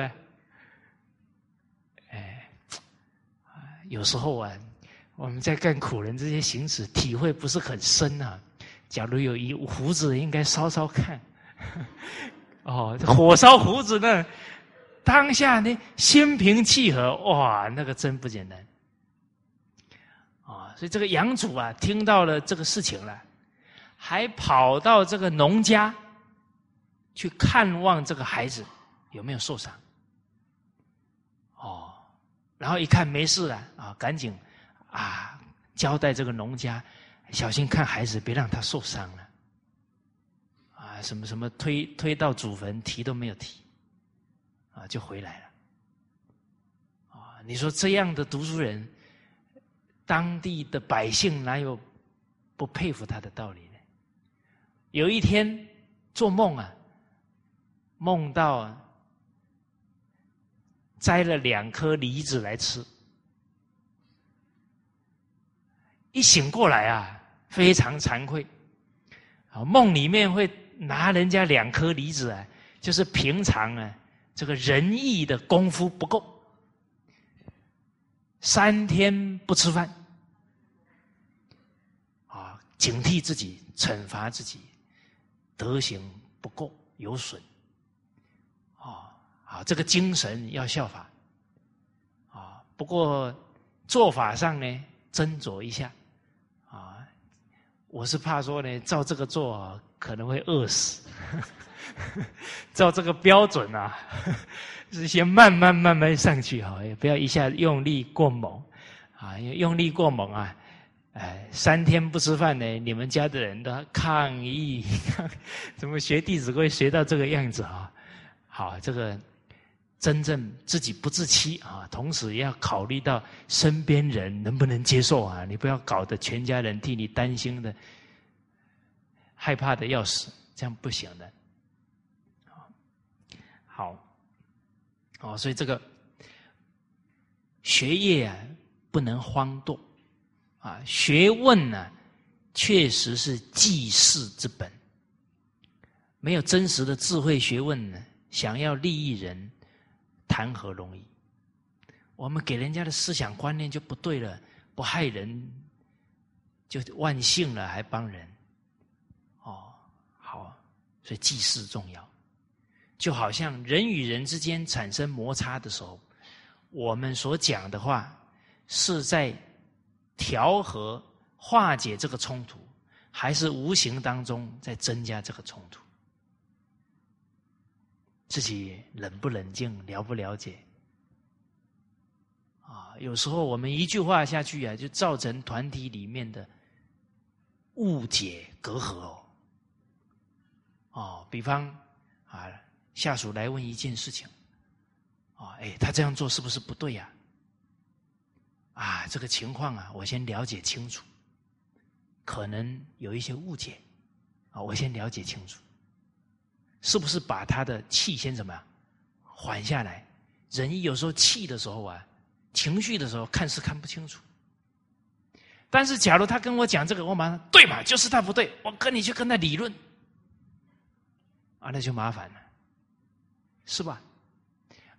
哎，有时候啊，我们在干苦人这些行止，体会不是很深啊。假如有一胡子，应该烧烧看。哦，火烧胡子呢，当下呢心平气和，哇，那个真不简单。啊所以这个杨主啊，听到了这个事情了，还跑到这个农家去看望这个孩子有没有受伤。哦，然后一看没事了啊，赶紧啊交代这个农家小心看孩子，别让他受伤了。啊，什么什么推推到祖坟提都没有提，啊就回来了。啊，你说这样的读书人。当地的百姓哪有不佩服他的道理呢？有一天做梦啊，梦到啊摘了两颗梨子来吃，一醒过来啊，非常惭愧。啊，梦里面会拿人家两颗梨子啊，就是平常啊，这个仁义的功夫不够。三天不吃饭，啊，警惕自己，惩罚自己，德行不够有损，啊，啊，这个精神要效法，啊，不过做法上呢，斟酌一下，我是怕说呢，照这个做可能会饿死，照这个标准啊。是先慢慢慢慢上去哈，也不要一下用力过猛，啊，用力过猛啊，哎，三天不吃饭呢，你们家的人都抗议，怎么学《弟子规》学到这个样子啊？好，这个真正自己不自欺啊，同时也要考虑到身边人能不能接受啊，你不要搞得全家人替你担心的，害怕的要死，这样不行的。好。哦，所以这个学业啊，不能荒惰啊。学问呢，确实是济世之本。没有真实的智慧学问呢，想要利益人，谈何容易？我们给人家的思想观念就不对了，不害人，就万幸了，还帮人。哦，好，所以济世重要。就好像人与人之间产生摩擦的时候，我们所讲的话是在调和、化解这个冲突，还是无形当中在增加这个冲突？自己冷不冷静，了不了解？啊，有时候我们一句话下去啊，就造成团体里面的误解、隔阂哦。哦，比方啊。下属来问一件事情，啊，哎，他这样做是不是不对呀？啊，这个情况啊，我先了解清楚，可能有一些误解，啊，我先了解清楚，是不是把他的气先怎么样缓下来？人有时候气的时候啊，情绪的时候看是看不清楚，但是假如他跟我讲这个，我马上对嘛，就是他不对，我跟你去跟他理论，啊，那就麻烦了。是吧？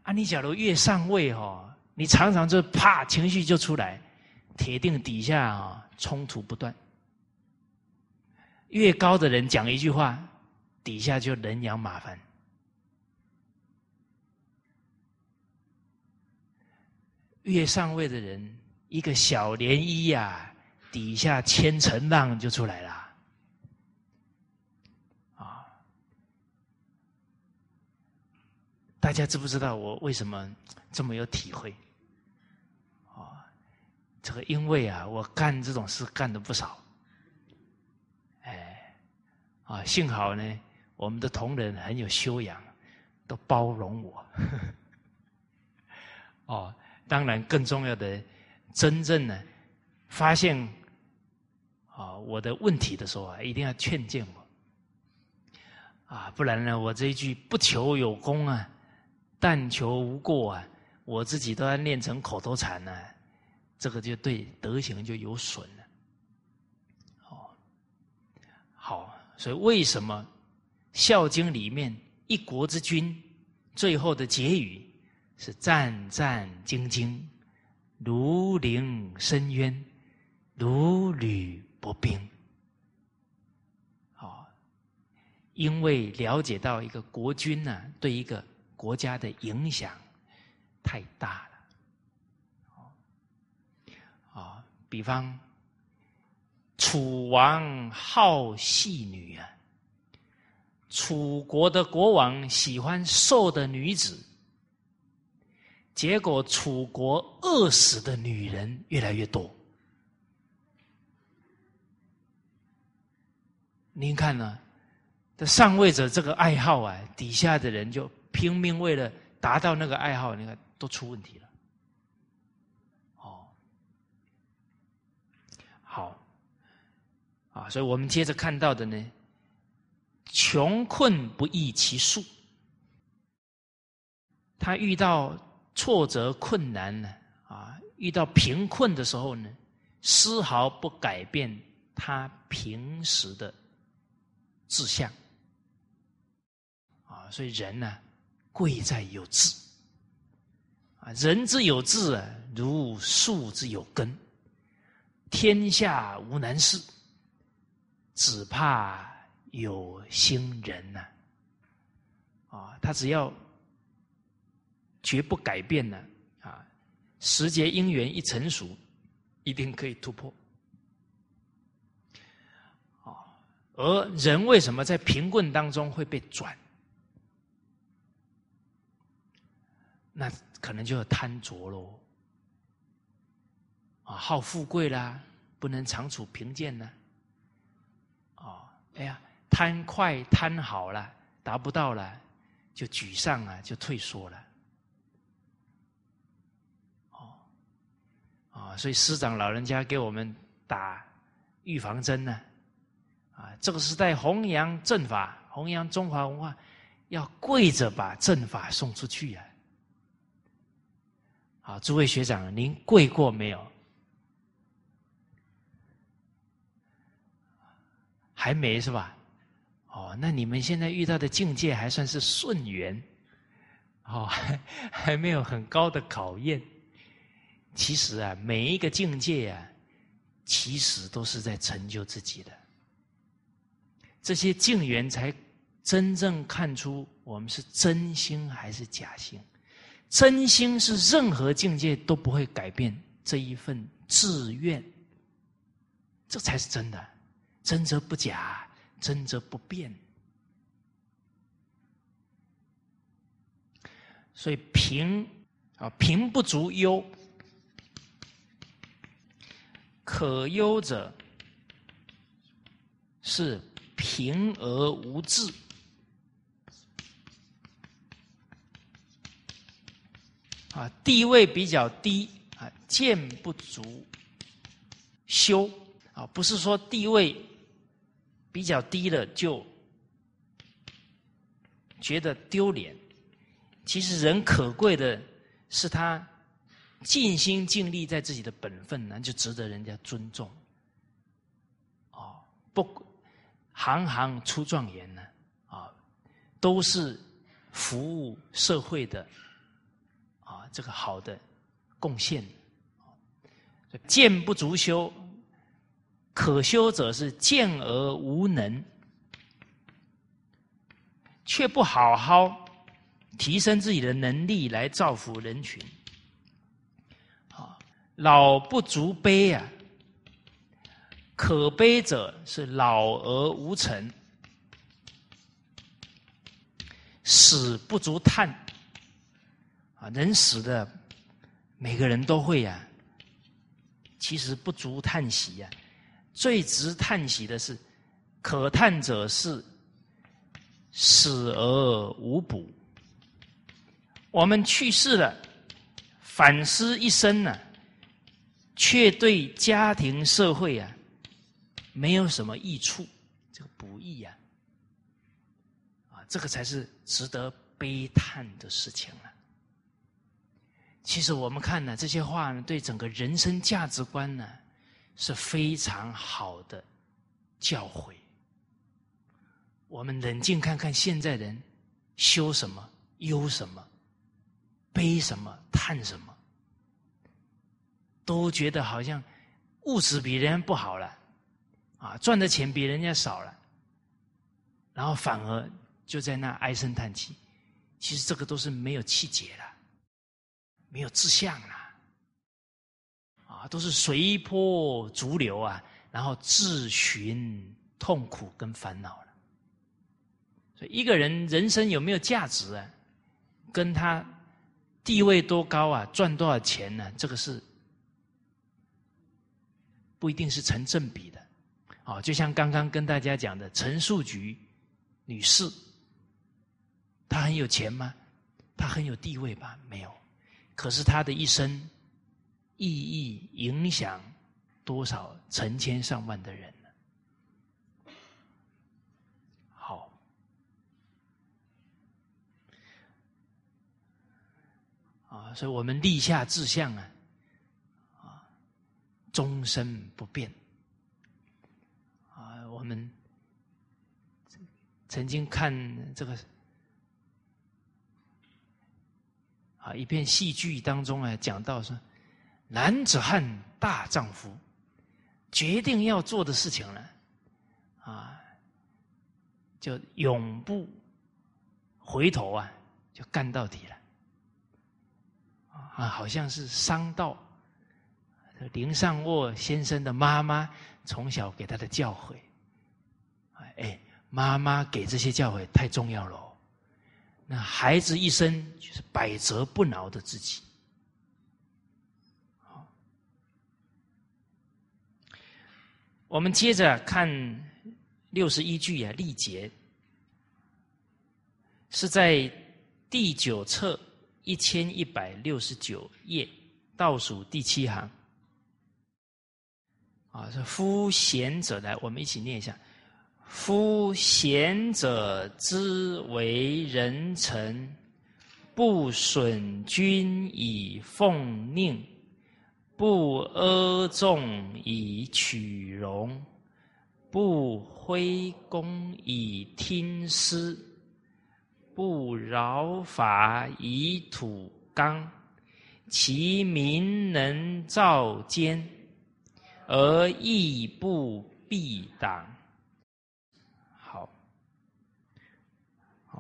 啊，你假如越上位哈，你常常就啪情绪就出来，铁定底下啊冲突不断。越高的人讲一句话，底下就人仰马翻；越上位的人，一个小涟漪呀，底下千层浪就出来了。啊，大家知不知道我为什么这么有体会？啊，这个因为啊，我干这种事干的不少。哎啊，幸好呢，我们的同仁很有修养，都包容我。哦，当然更重要的，真正呢，发现啊我的问题的时候啊，一定要劝谏我。啊，不然呢，我这一句不求有功啊，但求无过啊，我自己都要练成口头禅呢，这个就对德行就有损了。哦，好。所以，为什么《孝经》里面一国之君最后的结语是“战战兢兢，如临深渊，如履薄冰”？啊，因为了解到一个国君呢，对一个国家的影响太大了。啊，比方。楚王好戏女啊，楚国的国王喜欢瘦的女子，结果楚国饿死的女人越来越多。您看呢？这上位者这个爱好啊，底下的人就拼命为了达到那个爱好，你看都出问题了。哦，好。啊，所以我们接着看到的呢，穷困不易其数。他遇到挫折困难呢，啊，遇到贫困的时候呢，丝毫不改变他平时的志向。啊，所以人呢，贵在有志。啊，人之有志啊，如树之有根，天下无难事。只怕有心人呐，啊，他只要绝不改变呢，啊，时节因缘一成熟，一定可以突破。啊，而人为什么在贫困当中会被转？那可能就贪着喽，啊，好富贵啦，不能长处贫贱呢。哎呀，贪快贪好了，达不到了，就沮丧了，就退缩了。哦，啊，所以师长老人家给我们打预防针呢。啊，这个时代弘扬正法，弘扬中华文化，要跪着把正法送出去呀。好，诸位学长，您跪过没有？还没是吧？哦，那你们现在遇到的境界还算是顺缘，哦，还 还没有很高的考验。其实啊，每一个境界啊，其实都是在成就自己的。这些境缘才真正看出我们是真心还是假心。真心是任何境界都不会改变这一份志愿，这才是真的。真则不假，真则不变。所以贫啊，贫不足忧，可忧者是贫而无志啊，地位比较低啊，见不足修啊，不是说地位。比较低了，就觉得丢脸。其实人可贵的是他尽心尽力在自己的本分，那就值得人家尊重。哦，不，行行出状元呢，啊，都是服务社会的，啊，这个好的贡献。见不足修，可修者是见而无能，却不好好提升自己的能力来造福人群。老不足悲啊，可悲者是老而无成，死不足叹啊，人死的每个人都会呀，其实不足叹息呀，最值叹息的是，可叹者是死而无补。我们去世了，反思一生呢。却对家庭社会啊没有什么益处，这个不义呀，啊，这个才是值得悲叹的事情了。其实我们看呢，这些话呢，对整个人生价值观呢是非常好的教诲。我们冷静看看现在人修什么、忧什么、悲什么、叹什么。都觉得好像物质比人家不好了，啊，赚的钱比人家少了，然后反而就在那唉声叹气。其实这个都是没有气节了，没有志向了，都是随波逐流啊，然后自寻痛苦跟烦恼了。所以一个人人生有没有价值啊，跟他地位多高啊，赚多少钱呢？这个是。不一定是成正比的，啊，就像刚刚跟大家讲的陈树菊女士，她很有钱吗？她很有地位吧？没有，可是她的一生意义影响多少成千上万的人呢？好，啊，所以我们立下志向啊。啊终身不变啊！我们曾经看这个啊一片戏剧当中啊，讲到说，男子汉大丈夫决定要做的事情了啊，就永不回头啊，就干到底了啊！好像是商道。林尚沃先生的妈妈从小给他的教诲，哎，妈妈给这些教诲太重要了。那孩子一生就是百折不挠的自己。我们接着看六十一句啊，历节是在第九册一千一百六十九页倒数第七行。啊，是夫贤者来，我们一起念一下：夫贤者之为人臣，不损君以奉命，不阿众以取荣，不挥功以听师，不饶法以土刚，其民能造坚。而亦不必党。好，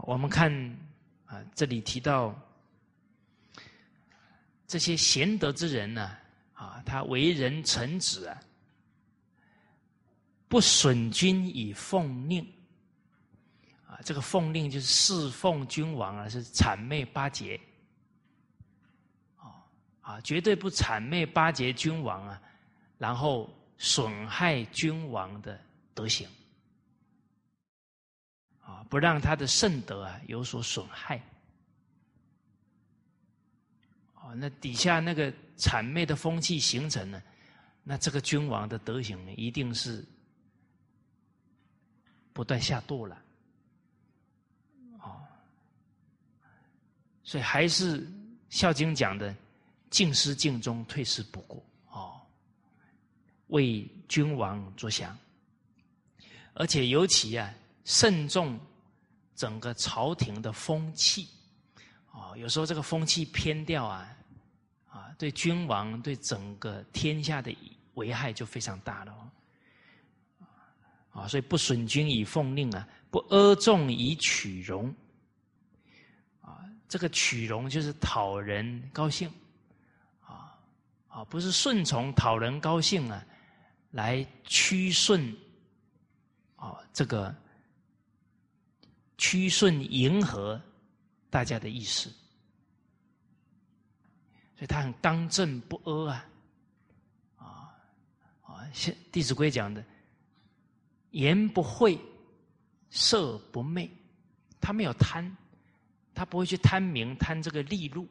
我们看啊，这里提到这些贤德之人呢，啊他为人臣子啊，不损君以奉令，啊，这个奉令就是侍奉君王啊，是谄媚巴结，啊啊，绝对不谄媚巴结君王啊。然后损害君王的德行，啊，不让他的圣德啊有所损害，哦，那底下那个谄媚的风气形成呢，那这个君王的德行，一定是不断下堕了，哦，所以还是《孝经》讲的“敬师敬忠，退师不过”。为君王着想，而且尤其啊慎重整个朝廷的风气，啊，有时候这个风气偏掉，啊，对君王、对整个天下的危害就非常大了。啊，所以不损君以奉令啊，不阿众以取容。啊，这个取容就是讨人高兴。啊啊，不是顺从讨人高兴啊，来屈顺。啊，这个屈顺迎合大家的意思。所以他很刚正不阿啊，啊啊，像《弟子规》讲的。言不讳，色不昧，他没有贪，他不会去贪名贪这个利禄，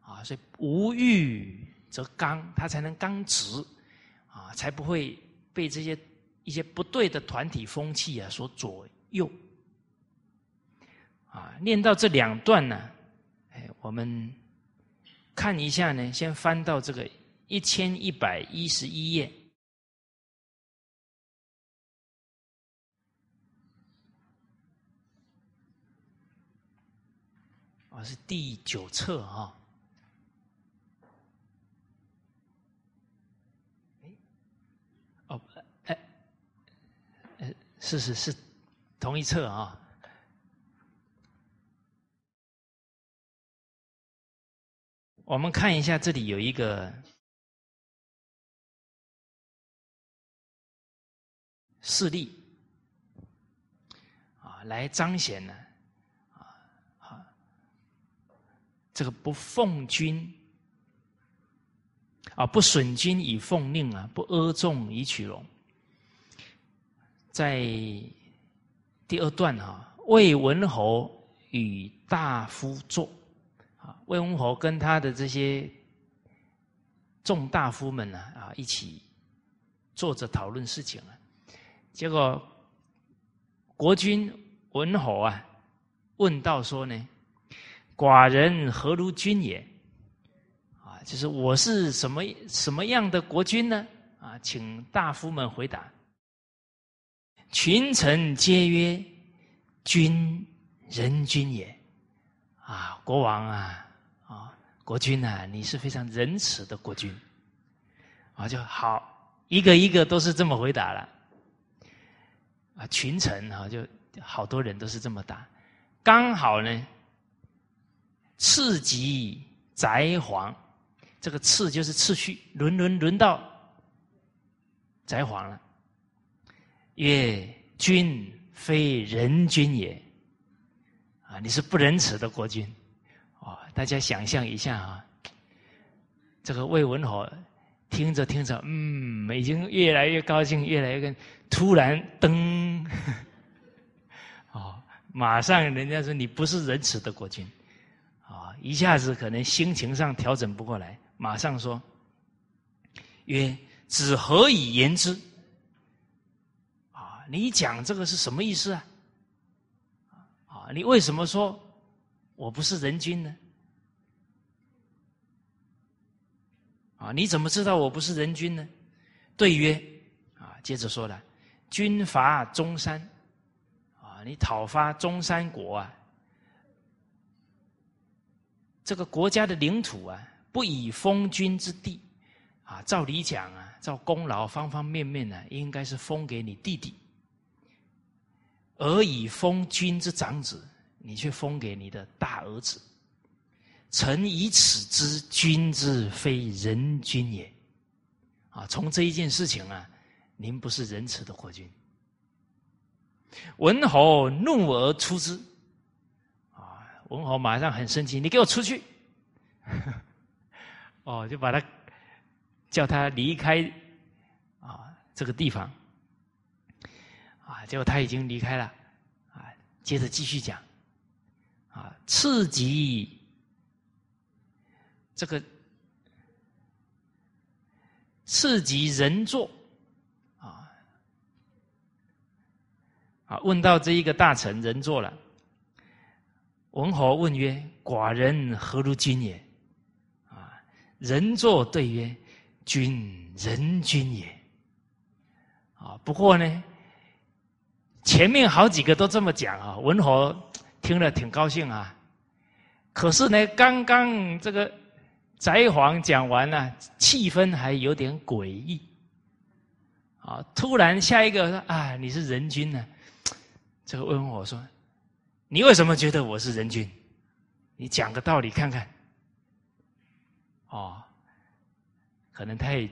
啊，所以无欲则刚，他才能刚直，啊，才不会被这些一些不对的团体风气啊所左右，啊，念到这两段呢，哎，我们看一下呢，先翻到这个一千一百一十一页。啊是第九册啊，哦，哎，呃，是是是，同一册啊。我们看一下，这里有一个事例啊，来彰显呢。啊这个不奉君啊，不损君以奉令啊，不阿众以取容。在第二段啊，魏文侯与大夫坐，魏文侯跟他的这些众大夫们呢啊，一起坐着讨论事情啊。结果国君文侯啊，问道说呢。寡人何如君也？啊，就是我是什么什么样的国君呢？啊，请大夫们回答。群臣皆曰：“君人君也。”啊，国王，啊，国君呐，你是非常仁慈的国君。啊，就好，一个一个都是这么回答了。啊，群臣啊，就好多人都是这么答，刚好呢。次级翟皇，这个次就是次序，轮轮轮到翟皇了。曰：君非仁君也，啊，你是不仁慈的国君。大家想象一下啊，这个魏文侯听着听着，嗯，已经越来越高兴，越来越跟，突然噔，哦，马上人家说你不是仁慈的国君。啊一下子可能心情上调整不过来，马上说：“曰，子何以言之？啊，你讲这个是什么意思啊？啊，你为什么说我不是人君呢？你怎么知道我不是人君呢？”对曰：“啊，接着说了，军伐中山，啊，你讨伐中山国啊。”这个国家的领土啊，不以封君之地，啊，照理讲啊，照功劳方方面面呢，应该是封给你弟弟，而以封君之长子，你却封给你的大儿子。臣以此知君之非人君也。啊，从这一件事情啊，您不是仁慈的国君。文侯怒而出之。啊文侯马上很生气，你给我出去！哦，就把他叫他离开啊这个地方啊，结果他已经离开了啊。接着继续讲啊，次级这个次级人座啊啊，问到这一个大臣人座了。文侯问曰：“寡人何如君也？”啊，人作对曰：“君人君也。”啊，不过呢，前面好几个都这么讲啊，文侯听了挺高兴啊。可是呢，刚刚这个翟皇讲完了，气氛还有点诡异。啊！突然下一个说：“啊，你是人君呢？”这个问我说：“你为什么觉得我是人君？你讲个道理看看。”哦，可能他也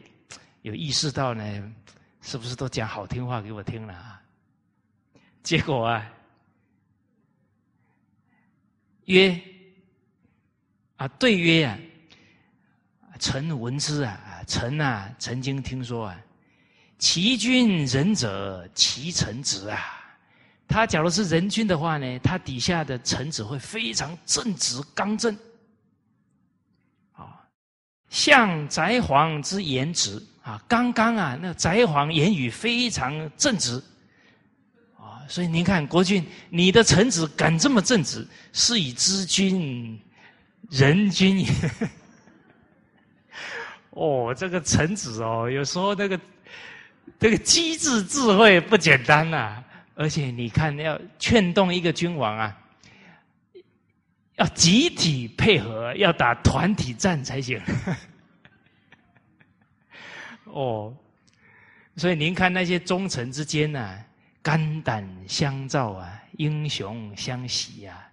有意识到呢，是不是都讲好听话给我听了啊？结果啊，曰啊，对曰啊，臣闻之啊，臣啊，曾经听说啊。其君仁者，其臣直啊！他假如是人君的话呢，他底下的臣子会非常正直刚正。啊，像翟皇之言直啊，刚刚啊，那翟皇言语非常正直啊，所以您看，国君，你的臣子敢这么正直，是以知君人君也。哦，这个臣子哦，有时候那个。这个机智智慧不简单呐，而且你看，要劝动一个君王啊，要集体配合，要打团体战才行。哦，所以您看那些忠臣之间呐，肝胆相照啊，英雄相惜呀。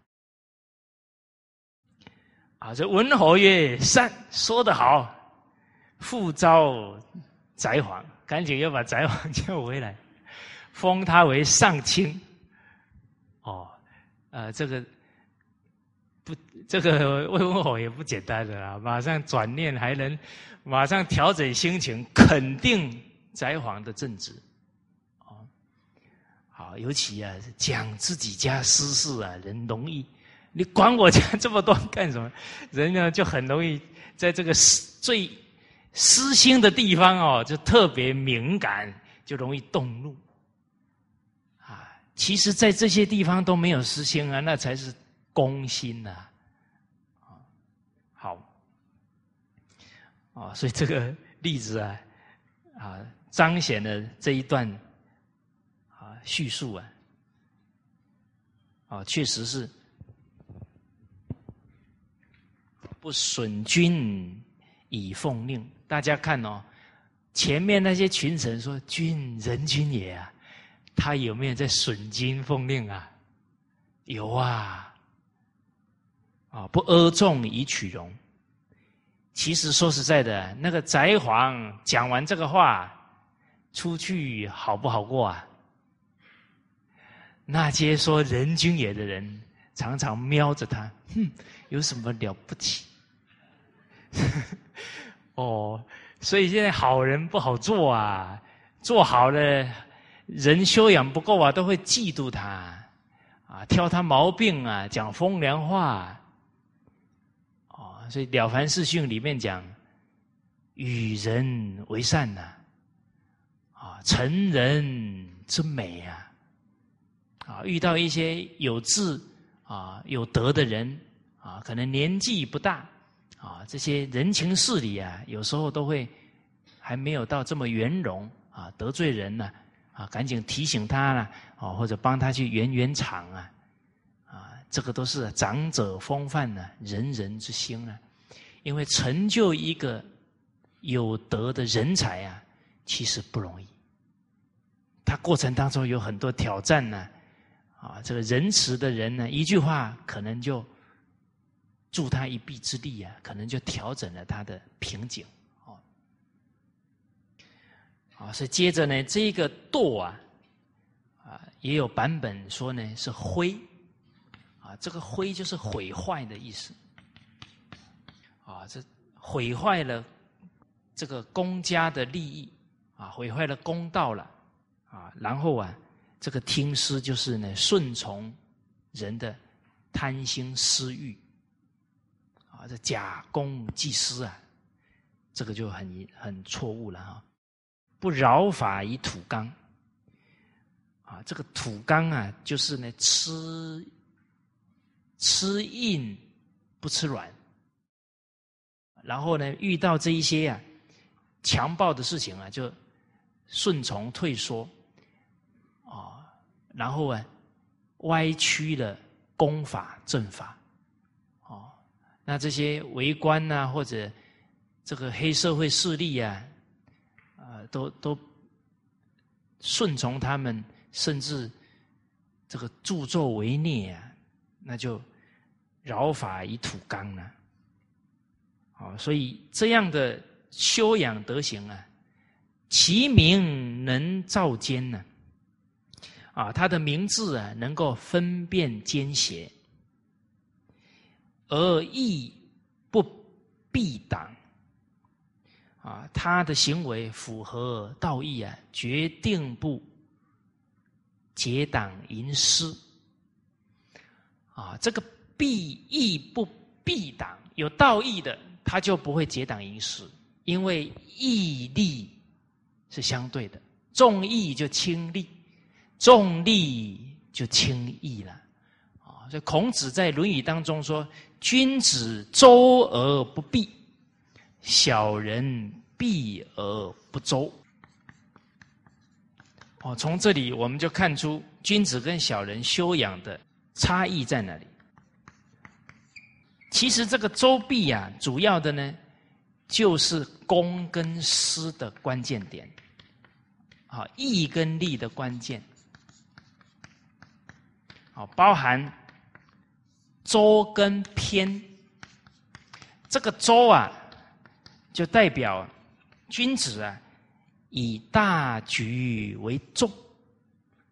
啊，这文侯曰：“善，说得好，复召翟皇。”赶紧要把翟王叫回来，封他为上卿。哦，呃，这个不，这个魏文侯也不简单的啦，马上转念，还能马上调整心情，肯定翟皇的正直。哦，好，尤其啊，讲自己家私事啊，人容易，你管我家这么多干什么？人呢就很容易在这个最。私心的地方哦，就特别敏感，就容易动怒。啊，其实，在这些地方都没有私心啊，那才是公心呐。啊，好，啊，所以这个例子啊，啊，彰显了这一段啊叙述啊，啊，确实是不损君以奉令。大家看哦，前面那些群臣说“君人君也”啊，他有没有在损金奉令啊？有啊，啊不阿众以取容。其实说实在的，那个翟皇讲完这个话，出去好不好过啊？那些说“人君也”的人，常常瞄着他，哼，有什么了不起？哦，所以现在好人不好做啊，做好了人修养不够啊，都会嫉妒他，啊，挑他毛病啊，讲风凉话。哦，所以《了凡四训》里面讲，与人为善呐，啊，成人之美啊，啊，遇到一些有志啊、有德的人啊，可能年纪不大。啊，这些人情事理啊，有时候都会还没有到这么圆融啊，得罪人呢啊，赶紧提醒他了啊，或者帮他去圆圆场啊，啊，这个都是长者风范呢，人人之心啊。因为成就一个有德的人才啊，其实不容易，他过程当中有很多挑战呢，啊，这个仁慈的人呢，一句话可能就。助他一臂之力啊，可能就调整了他的瓶颈哦。啊，所以接着呢，这个堕啊，啊，也有版本说呢是灰，啊，这个灰就是毁坏的意思。啊，这毁坏了这个公家的利益啊，毁坏了公道了啊，然后啊，这个听师就是呢顺从人的贪心私欲。这假公济私啊，这个就很很错误了哈！不饶法以土刚啊，这个土刚啊，就是呢吃吃硬不吃软，然后呢遇到这一些啊强暴的事情啊，就顺从退缩啊，然后啊歪曲了公法正法。那这些为官呐，或者这个黑社会势力啊，啊，都都顺从他们，甚至这个助纣为虐啊，那就饶法以土纲了。好，所以这样的修养德行啊，其名能照奸呢。啊，他的名字啊，能够分辨奸邪，而义不避党。啊，他的行为符合道义啊，决定不结党营私。啊，这个避义不避党，有道义的，他就不会结党营私，因为义利是相对的，重义就轻利。重利就轻义了，啊！所以孔子在《论语》当中说：“君子周而不避，小人避而不周。”哦，从这里我们就看出君子跟小人修养的差异在哪里。其实这个周避啊，主要的呢，就是公跟私的关键点，啊，义跟利的关键。好，包含周跟偏，这个周啊，就代表君子啊，以大局为重，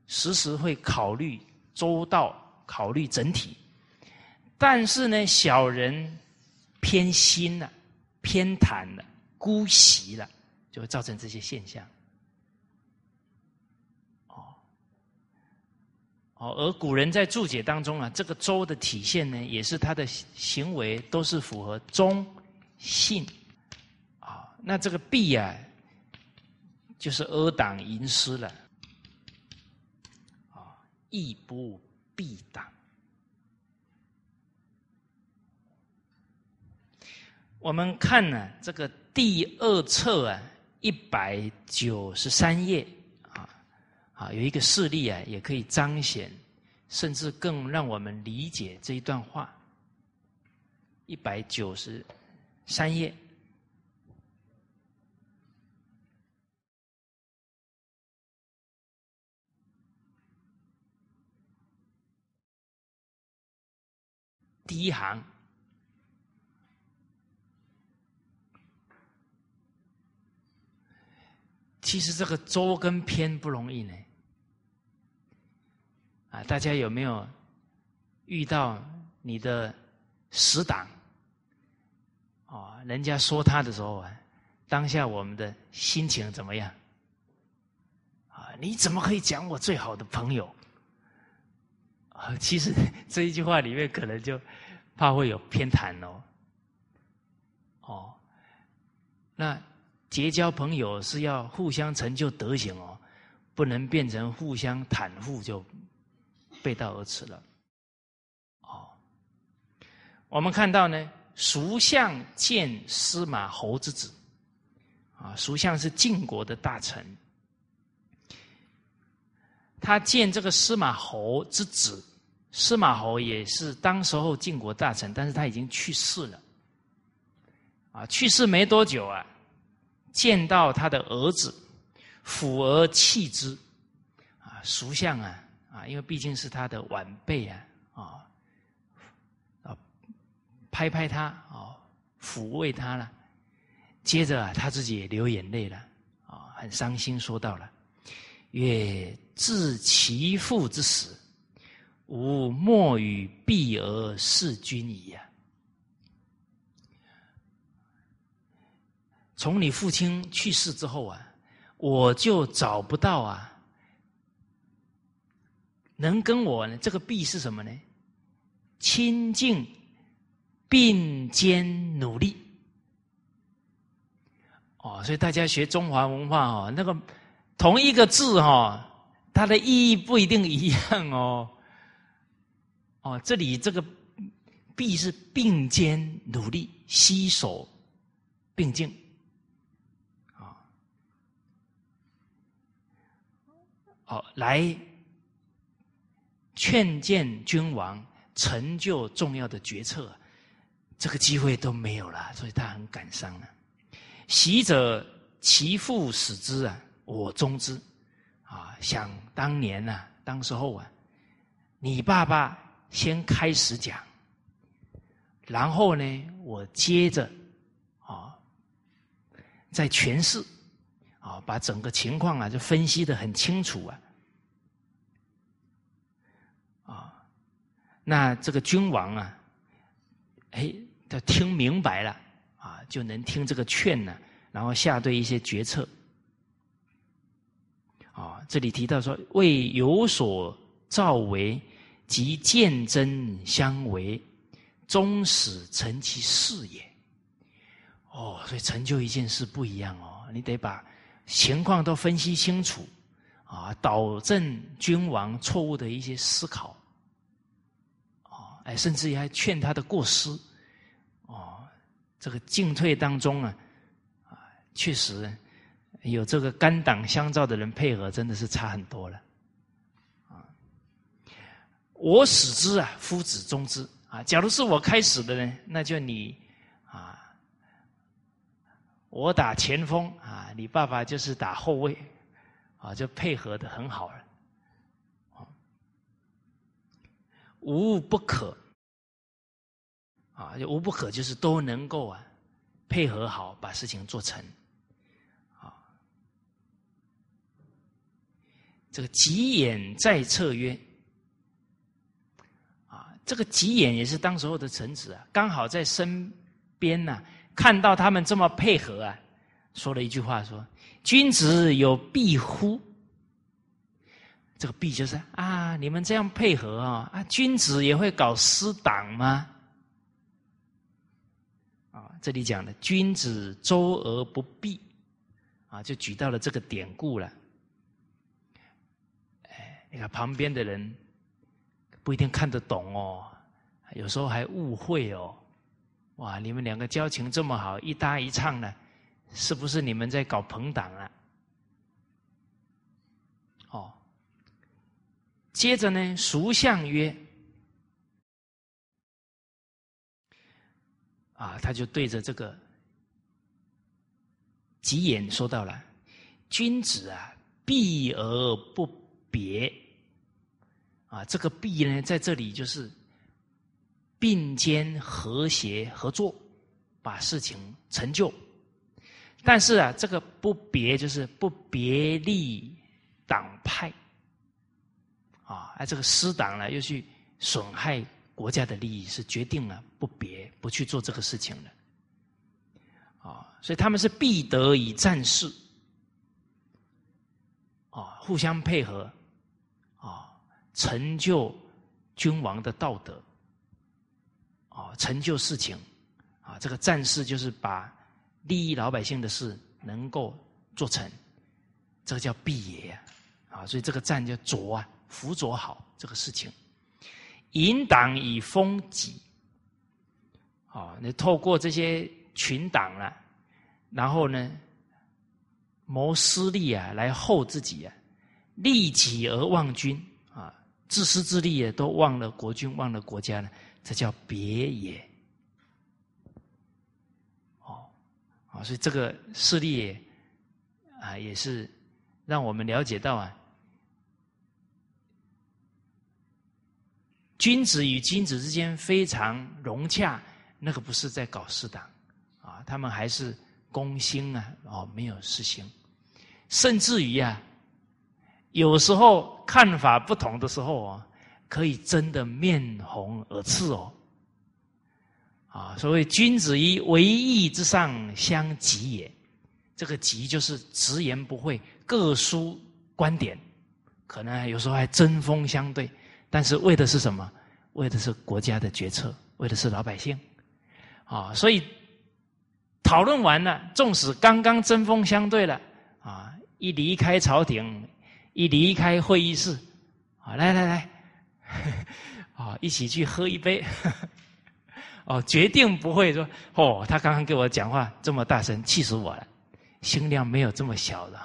时时会考虑周到，考虑整体。但是呢，小人偏心了，偏袒了，姑息了，就会造成这些现象。而古人在注解当中啊，这个周的体现呢，也是他的行为都是符合忠信啊。那这个避啊，就是阿党吟诗了啊，亦不避党。我们看呢，这个第二册啊，一百九十三页。啊，有一个事例啊，也可以彰显，甚至更让我们理解这一段话。一百九十三页，第一行，其实这个周跟偏不容易呢。啊，大家有没有遇到你的死党？哦，人家说他的时候啊，当下我们的心情怎么样？啊，你怎么可以讲我最好的朋友？啊，其实 这一句话里面可能就怕会有偏袒哦。哦，那结交朋友是要互相成就德行哦，不能变成互相袒护就。背道而驰了，哦，我们看到呢，蜀相见司马侯之子，啊，蜀相是晋国的大臣，他见这个司马侯之子，司马侯也是当时候晋国大臣，但是他已经去世了，啊，去世没多久啊，见到他的儿子，抚而弃之，啊，蜀相啊。啊，因为毕竟是他的晚辈啊，啊，啊，拍拍他，啊，抚慰他了。接着啊，他自己也流眼泪了，啊，很伤心，说到了：“曰自其父之死，吾莫与避而事君矣呀。从你父亲去世之后啊，我就找不到啊。”能跟我呢？这个“必”是什么呢？亲近、并肩努力。哦，所以大家学中华文化哦，那个同一个字哈，它的意义不一定一样哦。哦，这里这个“必”是并肩努力、携手并进。啊，好来。劝谏君王，成就重要的决策，这个机会都没有了，所以他很感伤啊。习者其父死之啊，我终之。啊，想当年呐，当时候啊，你爸爸先开始讲，然后呢，我接着啊，在诠释，啊，把整个情况啊就分析的很清楚，啊，那这个君王啊，哎，他听明白了啊，就能听这个劝呢，然后下对一些决策。啊，这里提到说，为有所造为，即见真相为，终始成其事也。哦，所以成就一件事不一样哦，你得把情况都分析清楚，啊，导正君王错误的一些思考，哎，甚至于还劝他的过失，哦，这个进退当中啊，啊，确实。有这个肝胆相照的人配合，真的是差很多了。啊，我始之啊，夫子终之啊。假如是我开始的呢，那就你啊，我打前锋啊，你爸爸就是打后卫啊，就配合的很好了。无不可啊，就无不可，就是都能够啊配合好，把事情做成啊。这个吉眼在策曰：“啊，这个吉眼也是当时候的臣子啊，刚好在身边呢，看到他们这么配合啊，说了一句话说：‘君子有必乎？’这个弊就是啊，你们这样配合啊，啊，君子也会搞私党吗？啊，这里讲的君子周而不避，啊，就举到了这个典故了。”哎你看旁边的人不一定看得懂哦，有时候还误会哦。哇，你们两个交情这么好，一搭一唱的，是不是你们在搞朋党啊？哦，接着呢，俗相曰：啊，他就对着这个吉言说到了：君子啊，避而不别。啊，这个“避”呢，在这里就是并肩和谐合作，把事情成就。但是啊，这个不别就是不别立党派，啊，而这个私党呢，又去损害国家的利益，是决定了不别不去做这个事情的。啊，所以他们是必得以战事，啊，互相配合。啊成就君王的道德，啊，成就事情，啊，这个战事就是把利益老百姓的事能够做成，这个叫必也啊，啊，所以这个战叫卓啊，辅佐好这个事情，引党以封己，啊，你透过这些群党啊，然后呢，谋私利啊，来厚自己啊，利己而忘君啊。自私自利也都忘了国君，忘了国家了，这叫别也。哦，啊，所以这个事例啊，也是让我们了解到啊，君子与君子之间非常融洽，那个不是在搞私党啊，他们还是公心啊，哦，没有私心，甚至于啊。有时候看法不同的时候啊，可以争得面红耳赤哦。啊，所谓君子以为义之上相及也，这个及就是直言不讳，各抒观点，可能有时候还针锋相对，但是为的是什么？为的是国家的决策，为的是老百姓。啊，所以讨论完了，纵使刚刚针锋相对了，啊，一离开朝廷。一离开会议室，啊，来来来，啊，一起去喝一杯，哦，决定不会说，哦，他刚刚给我讲话这么大声，气死我了，心量没有这么小的，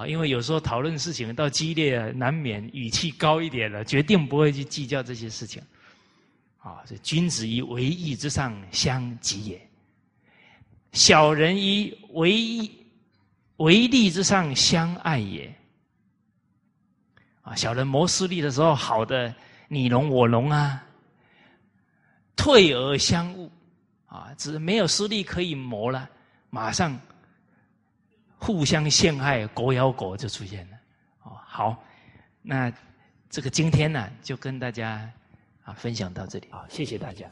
啊，因为有时候讨论事情到激烈，难免语气高一点了，决定不会去计较这些事情，啊，这君子以为义之上相及也，小人于为为利之上相爱也。啊，小人谋私利的时候，好的你侬我侬啊，退而相恶，啊，只没有私利可以谋了，马上互相陷害，狗咬狗就出现了。哦，好，那这个今天呢，就跟大家啊分享到这里好，谢谢大家。